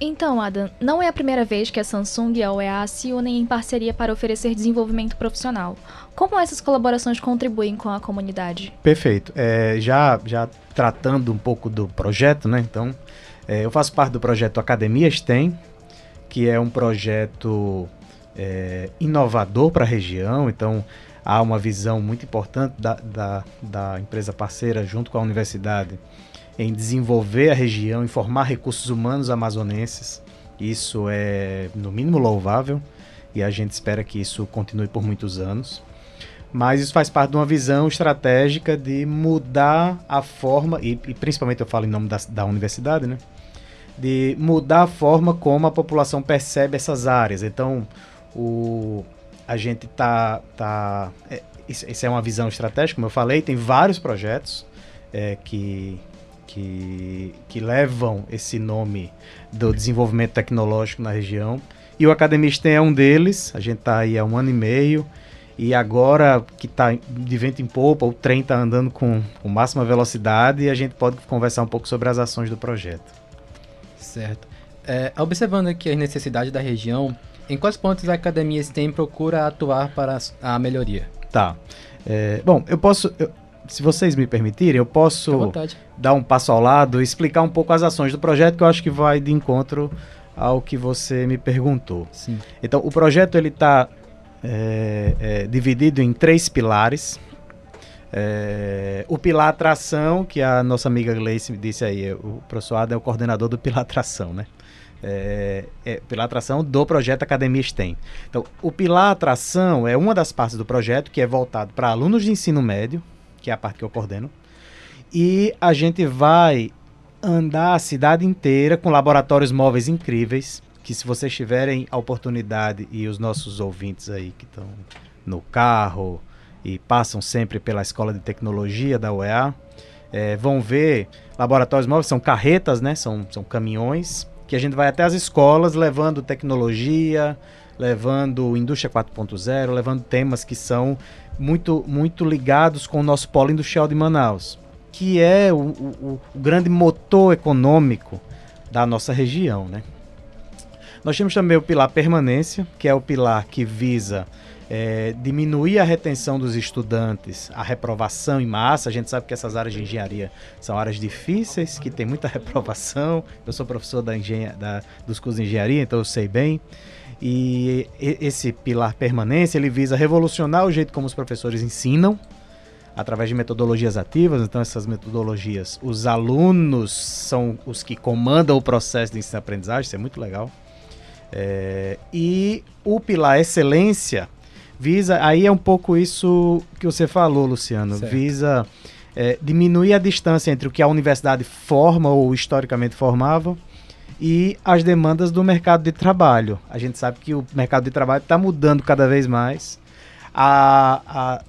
Então, Adam, não é a primeira vez que a Samsung e a UEA se unem em parceria para oferecer desenvolvimento profissional. Como essas colaborações contribuem com a comunidade? Perfeito. É, já, já tratando um pouco do projeto, né? Então, é, eu faço parte do projeto Academia STEM, que é um projeto é, inovador para a região. Então, há uma visão muito importante da, da, da empresa parceira, junto com a universidade, em desenvolver a região, em formar recursos humanos amazonenses. Isso é, no mínimo, louvável e a gente espera que isso continue por muitos anos. mas isso faz parte de uma visão estratégica de mudar a forma, e, e principalmente eu falo em nome da, da universidade, né? De mudar a forma como a população percebe essas áreas. Então, o, a gente tá. tá é, isso, isso, é uma visão estratégica, como eu falei, tem vários projetos é, que, que, que levam esse nome do desenvolvimento tecnológico na região. E o Academia STEM é um deles, a gente está aí há um ano e meio. E agora que está de vento em popa, o trem está andando com, com máxima velocidade e a gente pode conversar um pouco sobre as ações do projeto. Certo. É, observando aqui as necessidades da região, em quais pontos a academia STEM procura atuar para a melhoria? Tá. É, bom, eu posso. Eu, se vocês me permitirem, eu posso dar um passo ao lado e explicar um pouco as ações do projeto, que eu acho que vai de encontro ao que você me perguntou. Sim. Então, o projeto ele está é, é, dividido em três pilares. É, o pilar atração, que a nossa amiga Gleice me disse aí, o professor Ada é o coordenador do pilar atração, né? É, é, pilar atração do projeto Academia STEM. Então, o pilar atração é uma das partes do projeto que é voltado para alunos de ensino médio, que é a parte que eu coordeno, e a gente vai andar a cidade inteira com laboratórios móveis incríveis, que se vocês tiverem a oportunidade e os nossos ouvintes aí que estão no carro e passam sempre pela Escola de Tecnologia da UEA, é, vão ver laboratórios móveis, são carretas, né? São, são caminhões que a gente vai até as escolas levando tecnologia, levando indústria 4.0, levando temas que são muito, muito ligados com o nosso polo industrial de Manaus, que é o, o, o grande motor econômico da nossa região, né? Nós temos também o pilar permanência, que é o pilar que visa é, diminuir a retenção dos estudantes, a reprovação em massa. A gente sabe que essas áreas de engenharia são áreas difíceis, que tem muita reprovação. Eu sou professor da engenha, da, dos cursos de engenharia, então eu sei bem. E esse pilar permanência, ele visa revolucionar o jeito como os professores ensinam, através de metodologias ativas. Então, essas metodologias, os alunos são os que comandam o processo de ensino-aprendizagem, isso é muito legal. É, e o pilar excelência visa, aí é um pouco isso que você falou, Luciano, certo. visa é, diminuir a distância entre o que a universidade forma ou historicamente formava e as demandas do mercado de trabalho. A gente sabe que o mercado de trabalho está mudando cada vez mais. A, a,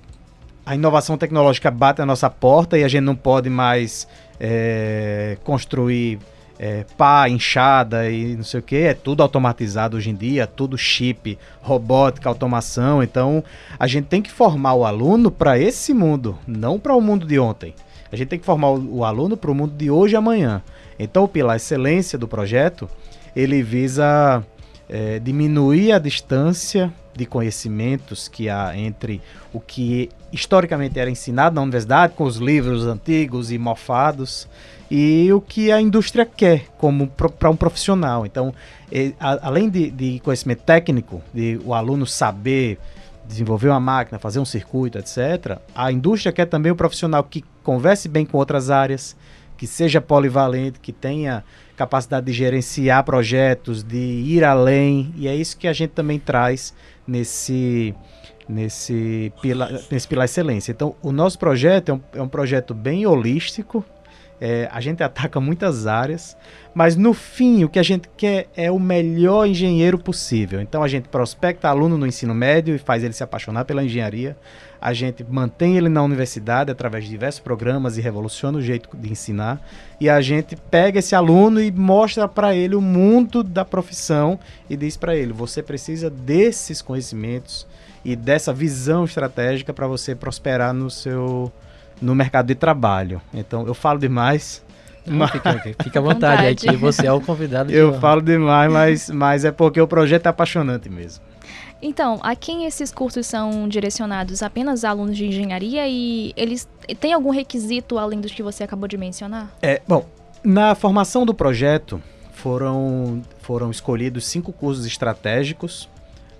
a, inovação tecnológica bate a nossa porta e a gente não pode mais é, construir é, pá, enxada e não sei o que, é tudo automatizado hoje em dia, tudo chip, robótica, automação. Então a gente tem que formar o aluno para esse mundo, não para o mundo de ontem. A gente tem que formar o, o aluno para o mundo de hoje e amanhã. Então o pilar excelência do projeto ele visa é, diminuir a distância de conhecimentos que há entre o que historicamente era ensinado na universidade, com os livros antigos e mofados, e o que a indústria quer como para um profissional. Então, a, além de, de, conhecimento técnico, de o aluno saber desenvolver uma máquina, fazer um circuito, etc., a indústria quer também o profissional que converse bem com outras áreas, que seja polivalente, que tenha capacidade de gerenciar projetos, de ir além, e é isso que a gente também traz nesse nesse pilar, nesse pilar excelência. Então, o nosso projeto é um, é um projeto bem holístico, é, a gente ataca muitas áreas, mas no fim o que a gente quer é o melhor engenheiro possível. Então a gente prospecta aluno no ensino médio e faz ele se apaixonar pela engenharia. A gente mantém ele na universidade através de diversos programas e revoluciona o jeito de ensinar. E a gente pega esse aluno e mostra para ele o mundo da profissão e diz para ele: você precisa desses conhecimentos e dessa visão estratégica para você prosperar no seu no mercado de trabalho. Então, eu falo demais. Mas... Fica, fica à vontade, aí que você é o convidado. eu falo demais, mas, mas é porque o projeto é apaixonante mesmo. Então, a quem esses cursos são direcionados? Apenas alunos de engenharia e eles têm algum requisito além dos que você acabou de mencionar? É, bom, na formação do projeto foram, foram escolhidos cinco cursos estratégicos,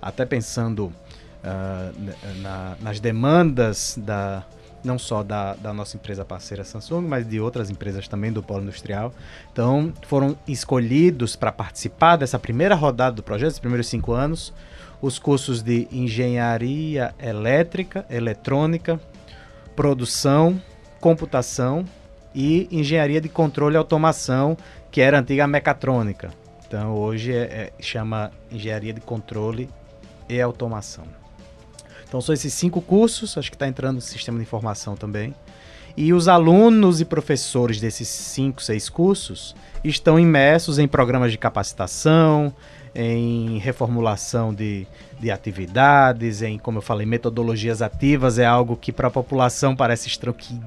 até pensando uh, na, nas demandas da, não só da, da nossa empresa parceira Samsung, mas de outras empresas também do Polo Industrial. Então, foram escolhidos para participar dessa primeira rodada do projeto, esses primeiros cinco anos, os cursos de Engenharia Elétrica, Eletrônica, Produção, Computação e Engenharia de Controle e Automação, que era antiga Mecatrônica. Então, hoje é, é, chama Engenharia de Controle e Automação. Então são esses cinco cursos, acho que está entrando no sistema de informação também. E os alunos e professores desses cinco, seis cursos estão imersos em programas de capacitação, em reformulação de, de atividades, em, como eu falei, metodologias ativas. É algo que para a população parece estranho. Que,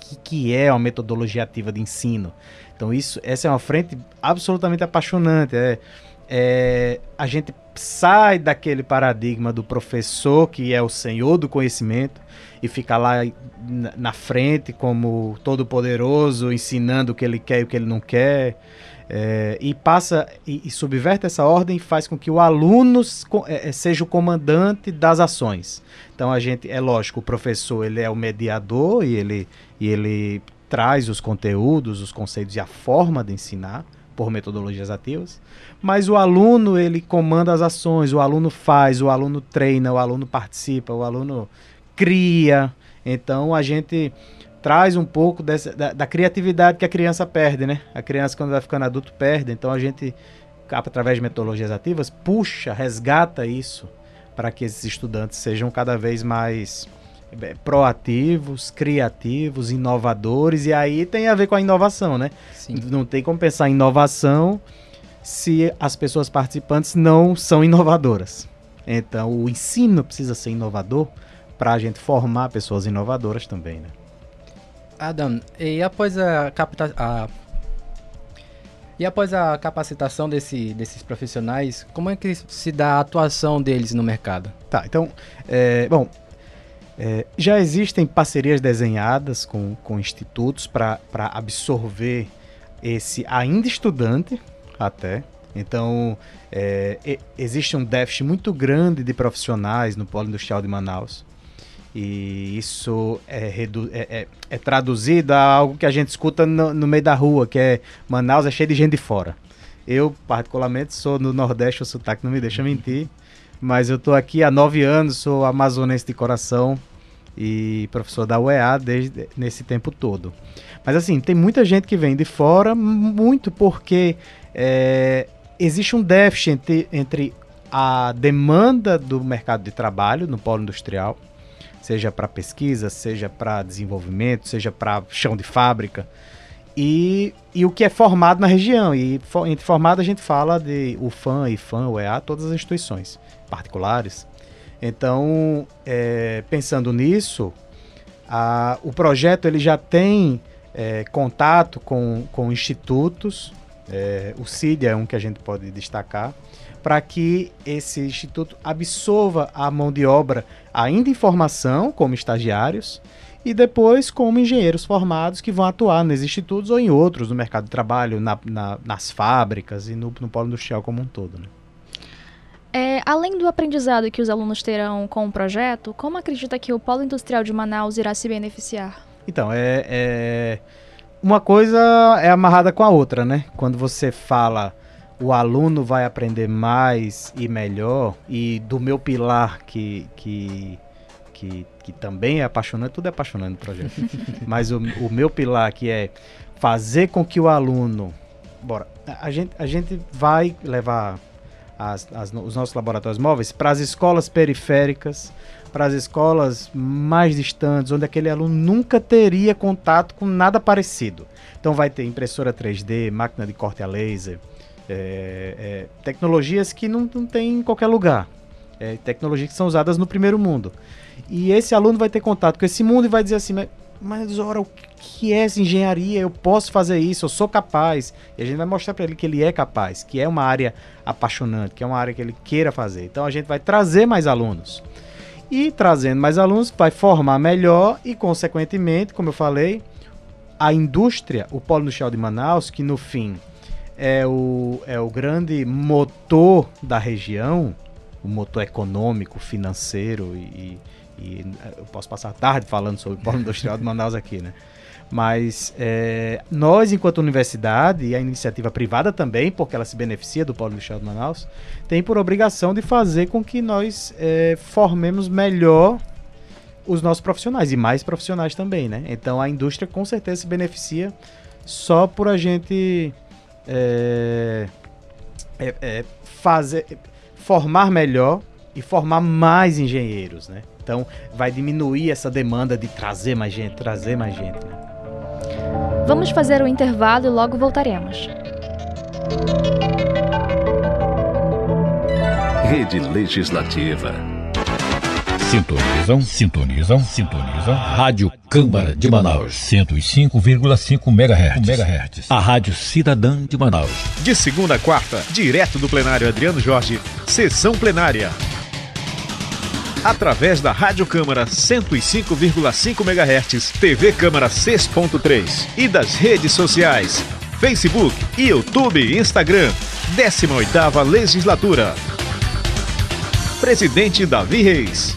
que, que é uma metodologia ativa de ensino? Então, isso, essa é uma frente absolutamente apaixonante. É, é, a gente sai daquele paradigma do professor que é o senhor do conhecimento e fica lá na frente como todo poderoso ensinando o que ele quer e o que ele não quer é, e passa e, e, subverte essa ordem e faz com que o aluno é, é, seja o comandante das ações. Então a gente é lógico o professor ele é o mediador e ele e ele traz os conteúdos os conceitos e a forma de ensinar por metodologias ativas, mas o aluno ele comanda as ações, o aluno faz, o aluno treina, o aluno participa, o aluno cria. Então a gente traz um pouco dessa, da, da, criatividade que a criança perde, né? A criança quando vai ficando adulto perde. Então a gente, através de metodologias ativas, puxa, resgata isso para que esses estudantes sejam cada vez mais proativos, criativos, inovadores, e aí tem a ver com a inovação, né? Sim. Não tem como pensar em inovação se as pessoas participantes não são inovadoras. Então, o ensino precisa ser inovador para a gente formar pessoas inovadoras também, né? Adam, e após a, capta a e após a capacitação desse, desses profissionais, como é que se dá a atuação deles no mercado? Tá, então, é, bom, é, já existem parcerias desenhadas com, com institutos para absorver esse ainda estudante até. Então, é, existe um déficit muito grande de profissionais no Polo Industrial de Manaus. E isso é, é, é, é traduzido a algo que a gente escuta no, no, meio da rua, que é Manaus é cheio de gente de fora. Eu, particularmente, sou no Nordeste, o sotaque não me deixa mentir. Mas eu estou aqui há nove anos, sou amazonense de coração e professor da UEA desde nesse tempo todo. Mas assim, tem muita gente que vem de fora, muito porque é, existe um déficit entre, entre a demanda do mercado de trabalho no polo industrial, seja para pesquisa, seja para desenvolvimento, seja para chão de fábrica, e, e o que é formado na região. E entre formado a gente fala de UFAM, IFAM, UEA, todas as instituições particulares. Então, é, pensando nisso, a, o projeto ele já tem é, contato com, com institutos, é, o CID é um que a gente pode destacar, para que esse instituto absorva a mão de obra ainda em formação, como estagiários, e depois como engenheiros formados que vão atuar nesses institutos ou em outros no mercado de trabalho, na, na, nas fábricas e no, no polo industrial como um todo. Né? É, além do aprendizado que os alunos terão com o projeto, como acredita que o Polo Industrial de Manaus irá se beneficiar? Então, é, é, uma coisa é amarrada com a outra, né? Quando você fala o aluno vai aprender mais e melhor, e do meu pilar que, que, que, que também é apaixonante, tudo é apaixonante no projeto, mas o, o meu pilar que é fazer com que o aluno. Bora, a gente, a gente vai levar as, as, os nossos laboratórios móveis para as escolas periféricas, para as escolas mais distantes, onde aquele aluno nunca teria contato com nada parecido. Então vai ter impressora 3D, máquina de corte a laser, é, é, tecnologias que não, não tem em qualquer lugar. É, tecnologias que são usadas no primeiro mundo. E esse aluno vai ter contato com esse mundo e vai dizer assim, mas, mas ora, o que é essa engenharia? Eu posso fazer isso, eu sou capaz. E a gente vai mostrar para ele que ele é capaz, que é uma área apaixonante, que é uma área que ele queira fazer. Então a gente vai trazer mais alunos. E trazendo mais alunos, vai formar melhor e, consequentemente, como eu falei, a indústria, o Polo Industrial de Manaus, que no fim é o, é o grande motor da região, o motor econômico, financeiro e, E eh, eu posso passar tarde falando sobre o polo industrial de Manaus aqui, né? Mas é, nós, enquanto universidade, e a iniciativa privada também, porque ela se beneficia do Polo Industrial de Manaus, tem por obrigação de fazer com que nós é, formemos melhor os nossos profissionais e mais profissionais também, né? Então a indústria com certeza se beneficia só por a gente é, fazer, formar melhor e formar mais engenheiros, né? Então vai diminuir essa demanda de trazer mais gente, trazer mais gente. Né? Vamos fazer o um intervalo e logo voltaremos. Rede Legislativa. Sintonizam, sintonizam, sintonizam. Rádio Câmara de Manaus, 105,5 MHz. MHz. A Rádio Cidadã de Manaus. De segunda a quarta, direto do plenário Adriano Jorge, sessão plenária. Através da Rádio Câmara 105,5 MHz, TV Câmara 6.3 e das redes sociais, Facebook, YouTube e Instagram. 18ª Legislatura. Presidente Davi Reis.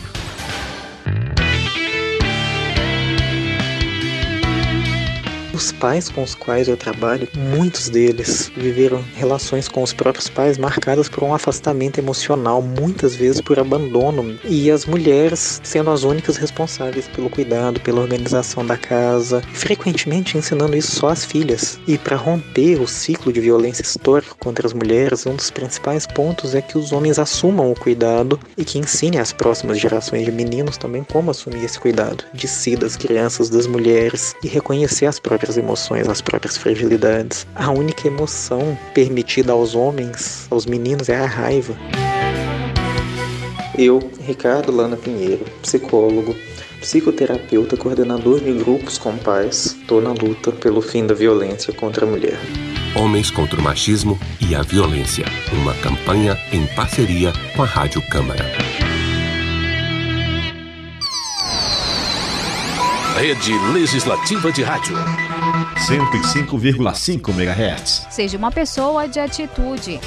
Os pais com os quais eu trabalho, muitos deles viveram relações com os próprios pais marcadas por um afastamento emocional, muitas vezes por abandono, e as mulheres sendo as únicas responsáveis pelo cuidado, pela organização da casa, frequentemente ensinando isso só às filhas. E para romper o ciclo de violência histórica contra as mulheres, um dos principais pontos é que os homens assumam o cuidado e que ensinem às próximas gerações de meninos também como assumir esse cuidado de si, das crianças, das mulheres e reconhecer as próprias próprias emoções, as próprias fragilidades. A única emoção permitida aos homens, aos meninos, é a raiva. Eu, Ricardo Lana Pinheiro, psicólogo, psicoterapeuta, coordenador de grupos com pais, estou na luta pelo fim da violência contra a mulher. Homens contra o Machismo e a Violência, uma campanha em parceria com a Rádio Câmara. Rede Legislativa de Rádio. 105,5 MHz. Seja uma pessoa de atitude.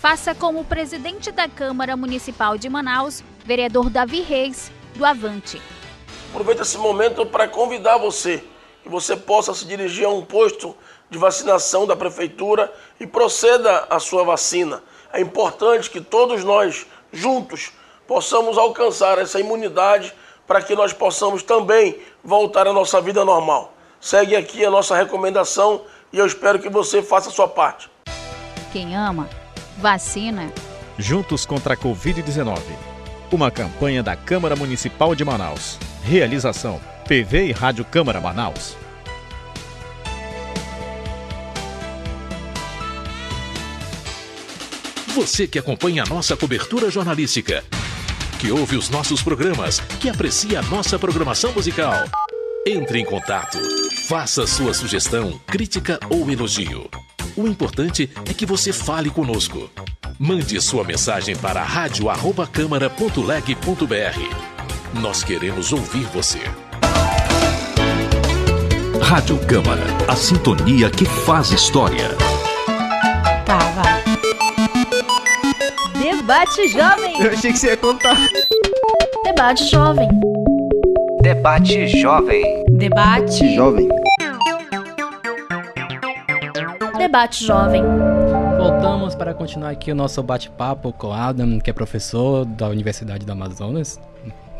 Faça como o presidente da Câmara Municipal de Manaus, vereador Davi Reis, do Avante. Aproveito esse momento para convidar você que você possa se dirigir a um posto de vacinação da prefeitura e proceda à sua vacina. É importante que todos nós, juntos, possamos alcançar essa imunidade para que nós possamos também voltar à nossa vida normal. Segue aqui a nossa recomendação e eu espero que você faça a sua parte. Quem ama, vacina. Juntos contra a Covid-19. Uma campanha da Câmara Municipal de Manaus. Realização: PV e Rádio Câmara Manaus. Você que acompanha a nossa cobertura jornalística que ouve os nossos programas, que aprecia a nossa programação musical. Entre em contato. Faça sua sugestão, crítica ou elogio. O importante é que você fale conosco. Mande sua mensagem para radio@câmara.leg.br. Nós queremos ouvir você. Rádio Câmara, a sintonia que faz história. Debate Jovem. Eu achei que você ia contar. Debate Jovem. Debate Jovem. Debate Jovem. Debate Jovem. Voltamos para continuar aqui o nosso bate-papo com Adam, que é professor da Universidade do Amazonas,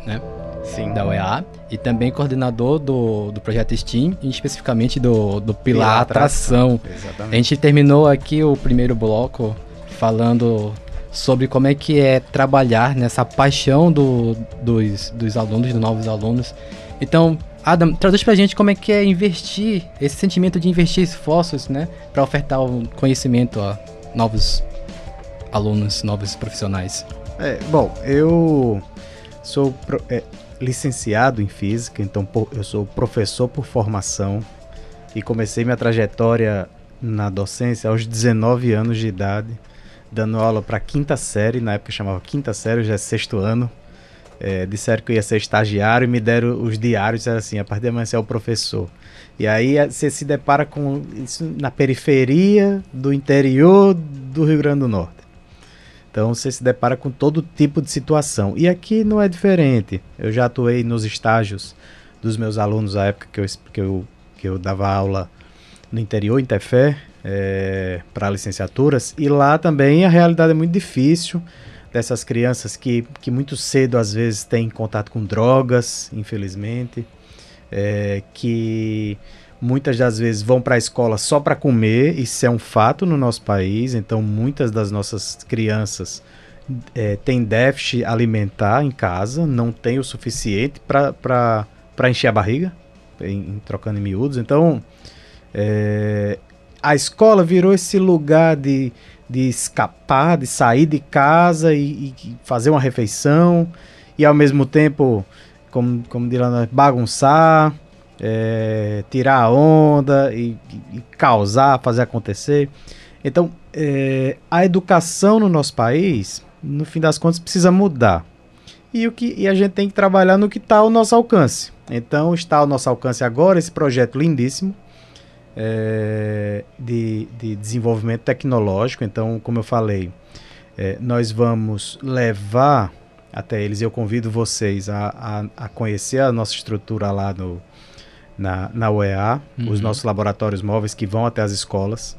né? Sim. Da UEA. E também coordenador do, do projeto STEAM, e especificamente do, do Pilar, Pilar Atração. Atração, exatamente. A gente terminou aqui o primeiro bloco falando sobre como é que é trabalhar nessa paixão do, dos, dos alunos, dos novos alunos. Então, Adam, traduz pra gente como é que é investir, esse sentimento de investir esforços, né, para ofertar o conhecimento a novos alunos, novos profissionais. É, bom, eu sou pro- é, licenciado em física, então po- eu sou professor por formação e comecei minha trajetória na docência aos 19 anos de idade, dando aula para quinta série, na época chamava quinta série, já é sexto ano. É, disseram que eu ia ser estagiário e me deram os diários, era assim, a partir de amanhã você é o professor. E aí a- você se depara com isso na periferia do interior do Rio Grande do Norte. Então você se depara com todo tipo de situação. E aqui não é diferente. Eu já atuei nos estágios dos meus alunos na época que eu, que eu, que eu dava aula no interior, em Tefé, é, para licenciaturas. E lá também a realidade é muito difícil dessas crianças que, que muito cedo às vezes têm contato com drogas, infelizmente, é, que muitas das vezes vão para a escola só para comer, isso é um fato no nosso país, então muitas das nossas crianças é, têm déficit alimentar em casa, não tem o suficiente para encher a barriga, em, em, trocando em miúdos, então é, a escola virou esse lugar de, de escapar, de sair de casa e, e fazer uma refeição e ao mesmo tempo, como, como dirão, bagunçar, é, tirar a onda e, e, causar, fazer acontecer. Então, é, a educação no nosso país, no fim das contas, precisa mudar. E, o que, e a gente tem que trabalhar no que está ao nosso alcance. Então, está ao nosso alcance agora esse projeto lindíssimo é, de, de, desenvolvimento tecnológico. Então, como eu falei, é, nós vamos levar até eles. Eu convido vocês a, a, a conhecer a nossa estrutura lá no, na, na UEA, uhum. os nossos laboratórios móveis que vão até as escolas.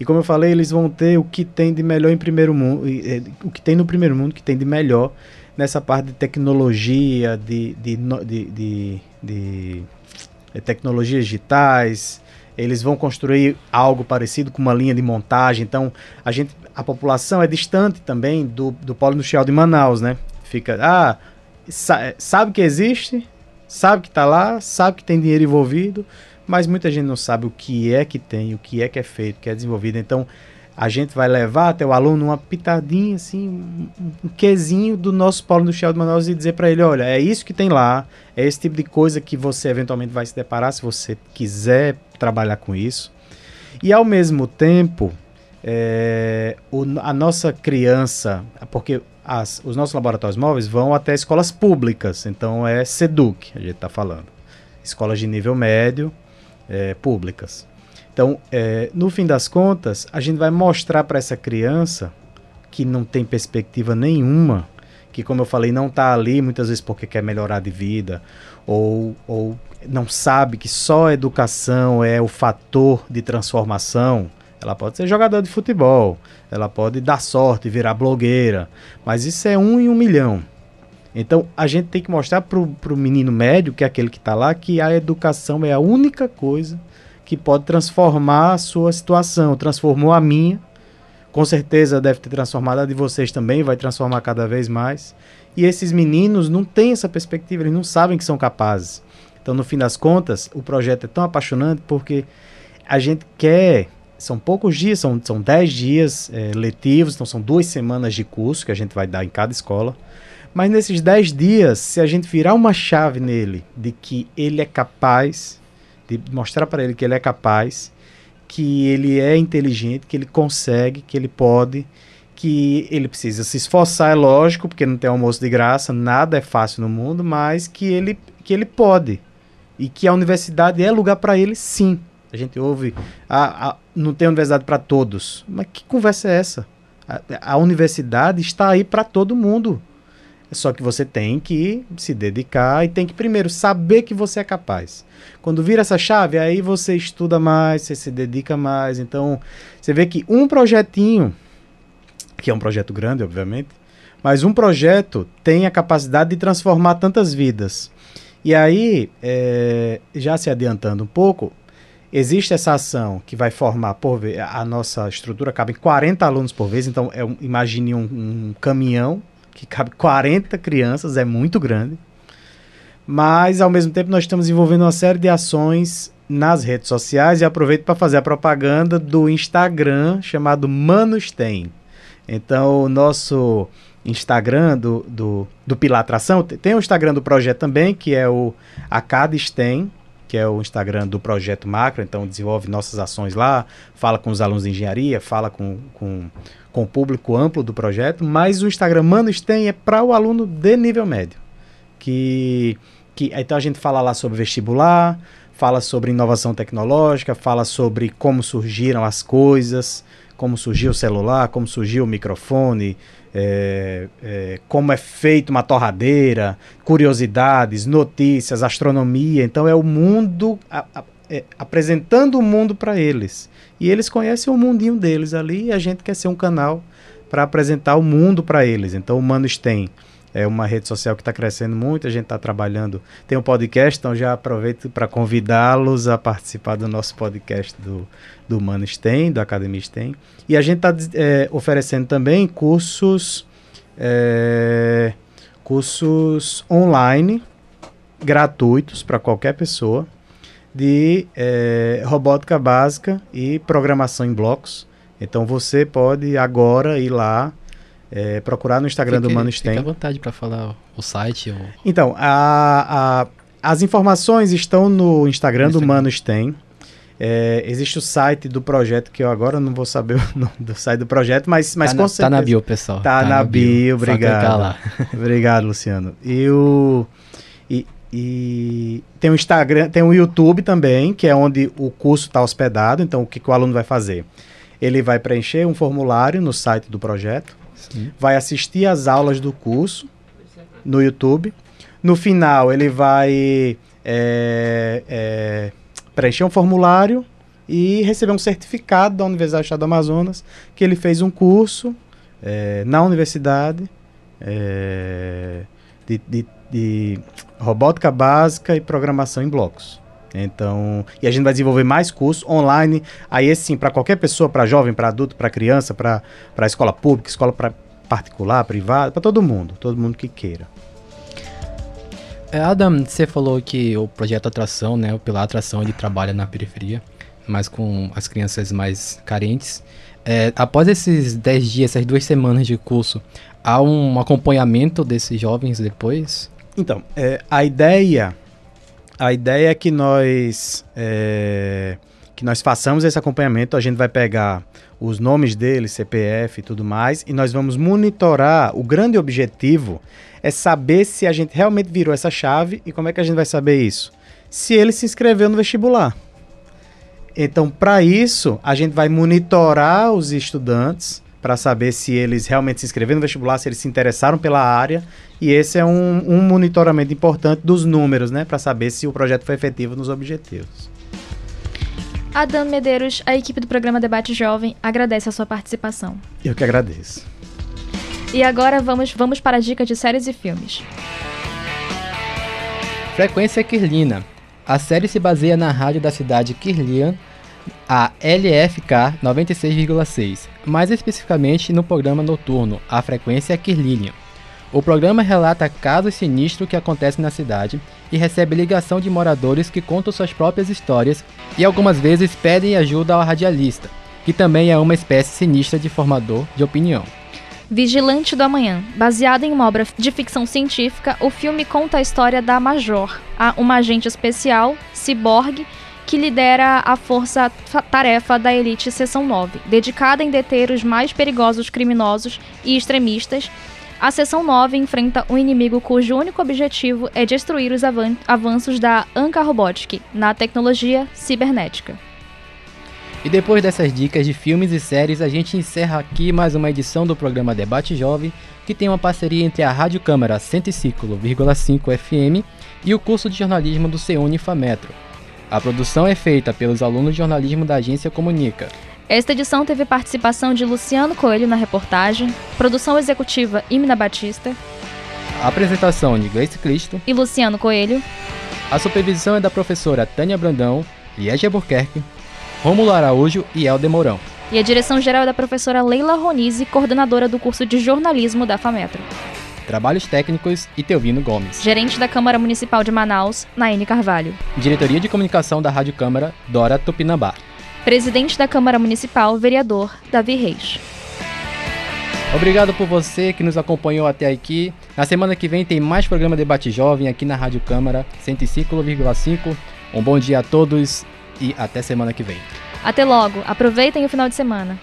E como eu falei, eles vão ter o que tem de melhor em primeiro mundo, o que tem no primeiro mundo, que tem de melhor nessa parte de tecnologia, de, de, de, de, de tecnologias digitais. Eles vão construir algo parecido com uma linha de montagem. Então, a gente, a população é distante também do, do polo industrial de Manaus, né? Fica, ah, sa sabe que existe, sabe que está lá, sabe que tem dinheiro envolvido, mas muita gente não sabe o que é que tem, o que é que é feito, o que é desenvolvido. Então, a gente vai levar até o aluno uma pitadinha, assim, um, quesinho do nosso polo industrial de Manaus e dizer para ele, olha, é isso que tem lá, é esse tipo de coisa que você eventualmente vai se deparar se você quiser trabalhar com isso. E ao mesmo tempo, é, o, a nossa criança, porque as, os nossos laboratórios móveis vão até escolas públicas, então é SEDUC, a gente está falando. Escolas de nível médio, é, públicas. Então, é, no fim das contas, a gente vai mostrar para essa criança que não tem perspectiva nenhuma, que, como eu falei, não está ali muitas vezes porque quer melhorar de vida, ou, ou não sabe que só a educação é o fator de transformação ela pode ser jogador de futebol, ela pode dar sorte, virar blogueira, mas isso é um em um milhão. Então a gente tem que mostrar para o menino médio, que é aquele que está lá, que a educação é a única coisa que pode transformar a sua situação. Transformou a minha, com certeza deve ter transformado a de vocês também, vai transformar cada vez mais. E esses meninos não têm essa perspectiva, eles não sabem que são capazes. Então, no fim das contas, o projeto é tão apaixonante porque a gente quer são poucos dias, são, são dez dias é, letivos, então são duas semanas de curso que a gente vai dar em cada escola. Mas nesses dez dias, se a gente virar uma chave nele de que ele é capaz, de mostrar para ele que ele é capaz, que ele é inteligente, que ele consegue, que ele pode, que ele precisa se esforçar, é lógico, porque não tem almoço de graça, nada é fácil no mundo, mas que ele, que ele pode. E que a universidade é lugar para ele, sim. A gente ouve, a, a não tem universidade para todos. Mas que conversa é essa? A, a universidade está aí para todo mundo. Só que você tem que se dedicar e tem que primeiro saber que você é capaz. Quando vira essa chave, aí você estuda mais, você se dedica mais. Então, você vê que um projetinho, que é um projeto grande, obviamente, mas um projeto tem a capacidade de transformar tantas vidas. E aí, é, já se adiantando um pouco, Existe essa ação que vai formar por vez, a nossa estrutura cabe 40 alunos por vez, então é um, imagine um, um caminhão que cabe 40 crianças, é muito grande. Mas ao mesmo tempo nós estamos envolvendo uma série de ações nas redes sociais e aproveito para fazer a propaganda do Instagram chamado Manustem. Então o nosso Instagram do, do, do Pilatração, tem o Instagram do projeto também, que é o Acadestem, que é o Instagram do Projeto Macro, então desenvolve nossas ações lá, fala com os alunos de engenharia, fala com, com, com o público amplo do projeto, mas o Instagram Manos tem é para o aluno de nível médio. Que, que Então a gente fala lá sobre vestibular, fala sobre inovação tecnológica, fala sobre como surgiram as coisas, como surgiu o celular, como surgiu o microfone, é, é, como é feito uma torradeira, curiosidades, notícias, astronomia. Então é o mundo a, a, é, apresentando o mundo para eles. E eles conhecem o mundinho deles ali e a gente quer ser um canal para apresentar o mundo para eles. Então o Manos tem é uma rede social que está crescendo muito, a gente está trabalhando, tem um podcast, então já aproveito para convidá-los a participar do nosso podcast do, do Mano STEM, do Academia STEM. E a gente está é, oferecendo também cursos, é, cursos online, gratuitos para qualquer pessoa, de é, robótica básica e programação em blocos. Então você pode agora ir lá é, procurar no Instagram fique, do Mano Stem. Fique à vontade para falar o site. Ou... Então, a, a, as informações estão no Instagram, no do Mano Stem. É, existe o site do projeto, que eu agora não vou saber o nome do site do projeto, mas, mas tá com na, certeza. Tá na bio, pessoal. Tá, tá na, na bio, bio obrigado. obrigado, Luciano. E o. E, e tem o Instagram, tem o YouTube também, que é onde o curso está hospedado. Então, o que, que o aluno vai fazer? Ele vai preencher um formulário no site do projeto Vai assistir às aulas do curso no YouTube. No final, ele vai é, é, preencher um formulário e receber um certificado da Universidade do Estado do Amazonas que ele fez um curso é, na universidade é, de, de, de robótica básica e programação em blocos. Então, e a gente vai desenvolver mais cursos online, aí esse sim, para qualquer pessoa, para jovem, para adulto, para criança, para escola pública, escola pra, particular, privada, para todo mundo, todo mundo que queira. É, Adam, você falou que o projeto Atração, né, o Pilar Atração, ele trabalha na periferia, mas com as crianças mais carentes. É, após esses 10 dias, essas duas semanas de curso, há um acompanhamento desses jovens depois? Então, é, a ideia a ideia é que nós é, que nós façamos esse acompanhamento. A gente vai pegar os nomes deles, CPF e tudo mais, e nós vamos monitorar. O grande objetivo é saber se a gente realmente virou essa chave e como é que a gente vai saber isso? Se ele se inscreveu no vestibular. Então, para isso, a gente vai monitorar os estudantes para saber se eles realmente se inscreveram no vestibular, se eles se interessaram pela área. E esse é um, um monitoramento importante dos números, né? Para saber se o projeto foi efetivo nos objetivos. Adam Medeiros, a equipe do programa Debate Jovem, agradece a sua participação. Eu que agradeço. E agora vamos, vamos para a dica de séries e filmes. Frequência Kirlina. A série se baseia na rádio da cidade Kirlian, a LFK 96,6, mais especificamente no programa noturno, a frequência Kirlinian. O programa relata casos sinistros que acontecem na cidade e recebe ligação de moradores que contam suas próprias histórias e algumas vezes pedem ajuda ao radialista, que também é uma espécie sinistra de formador de opinião. Vigilante do Amanhã. Baseado em uma obra de ficção científica, o filme conta a história da Major, uma agente especial, ciborgue, que lidera a força-tarefa da Elite Seção 9, dedicada em deter os mais perigosos criminosos e extremistas. A Seção 9 enfrenta um inimigo cujo único objetivo é destruir os avan avanços da Anka Robotic na tecnologia cibernética. E depois dessas dicas de filmes e séries, a gente encerra aqui mais uma edição do programa Debate Jovem, que tem uma parceria entre a Rádio Câmara 105,5 FM e o curso de jornalismo do CEUNI Fametro. A produção é feita pelos alunos de jornalismo da agência Comunica. Esta edição teve participação de Luciano Coelho na reportagem, produção executiva Imna Batista, a apresentação de Gleice Cristo e Luciano Coelho. A supervisão é da professora Tânia Brandão, Liege Albuquerque, Rômulo Araújo e Helder Mourão. E a direção geral é da professora Leila Ronise, coordenadora do curso de jornalismo da FAMETRO. Trabalhos técnicos e Teovino Gomes. Gerente da Câmara Municipal de Manaus, Naine Carvalho. Diretoria de Comunicação da Rádio Câmara, Dora Tupinambá. Presidente da Câmara Municipal, vereador Davi Reis. Obrigado por você que nos acompanhou até aqui. Na semana que vem tem mais programa Debate Jovem aqui na Rádio Câmara 105,5. Um bom dia a todos e até semana que vem. Até logo, aproveitem o final de semana.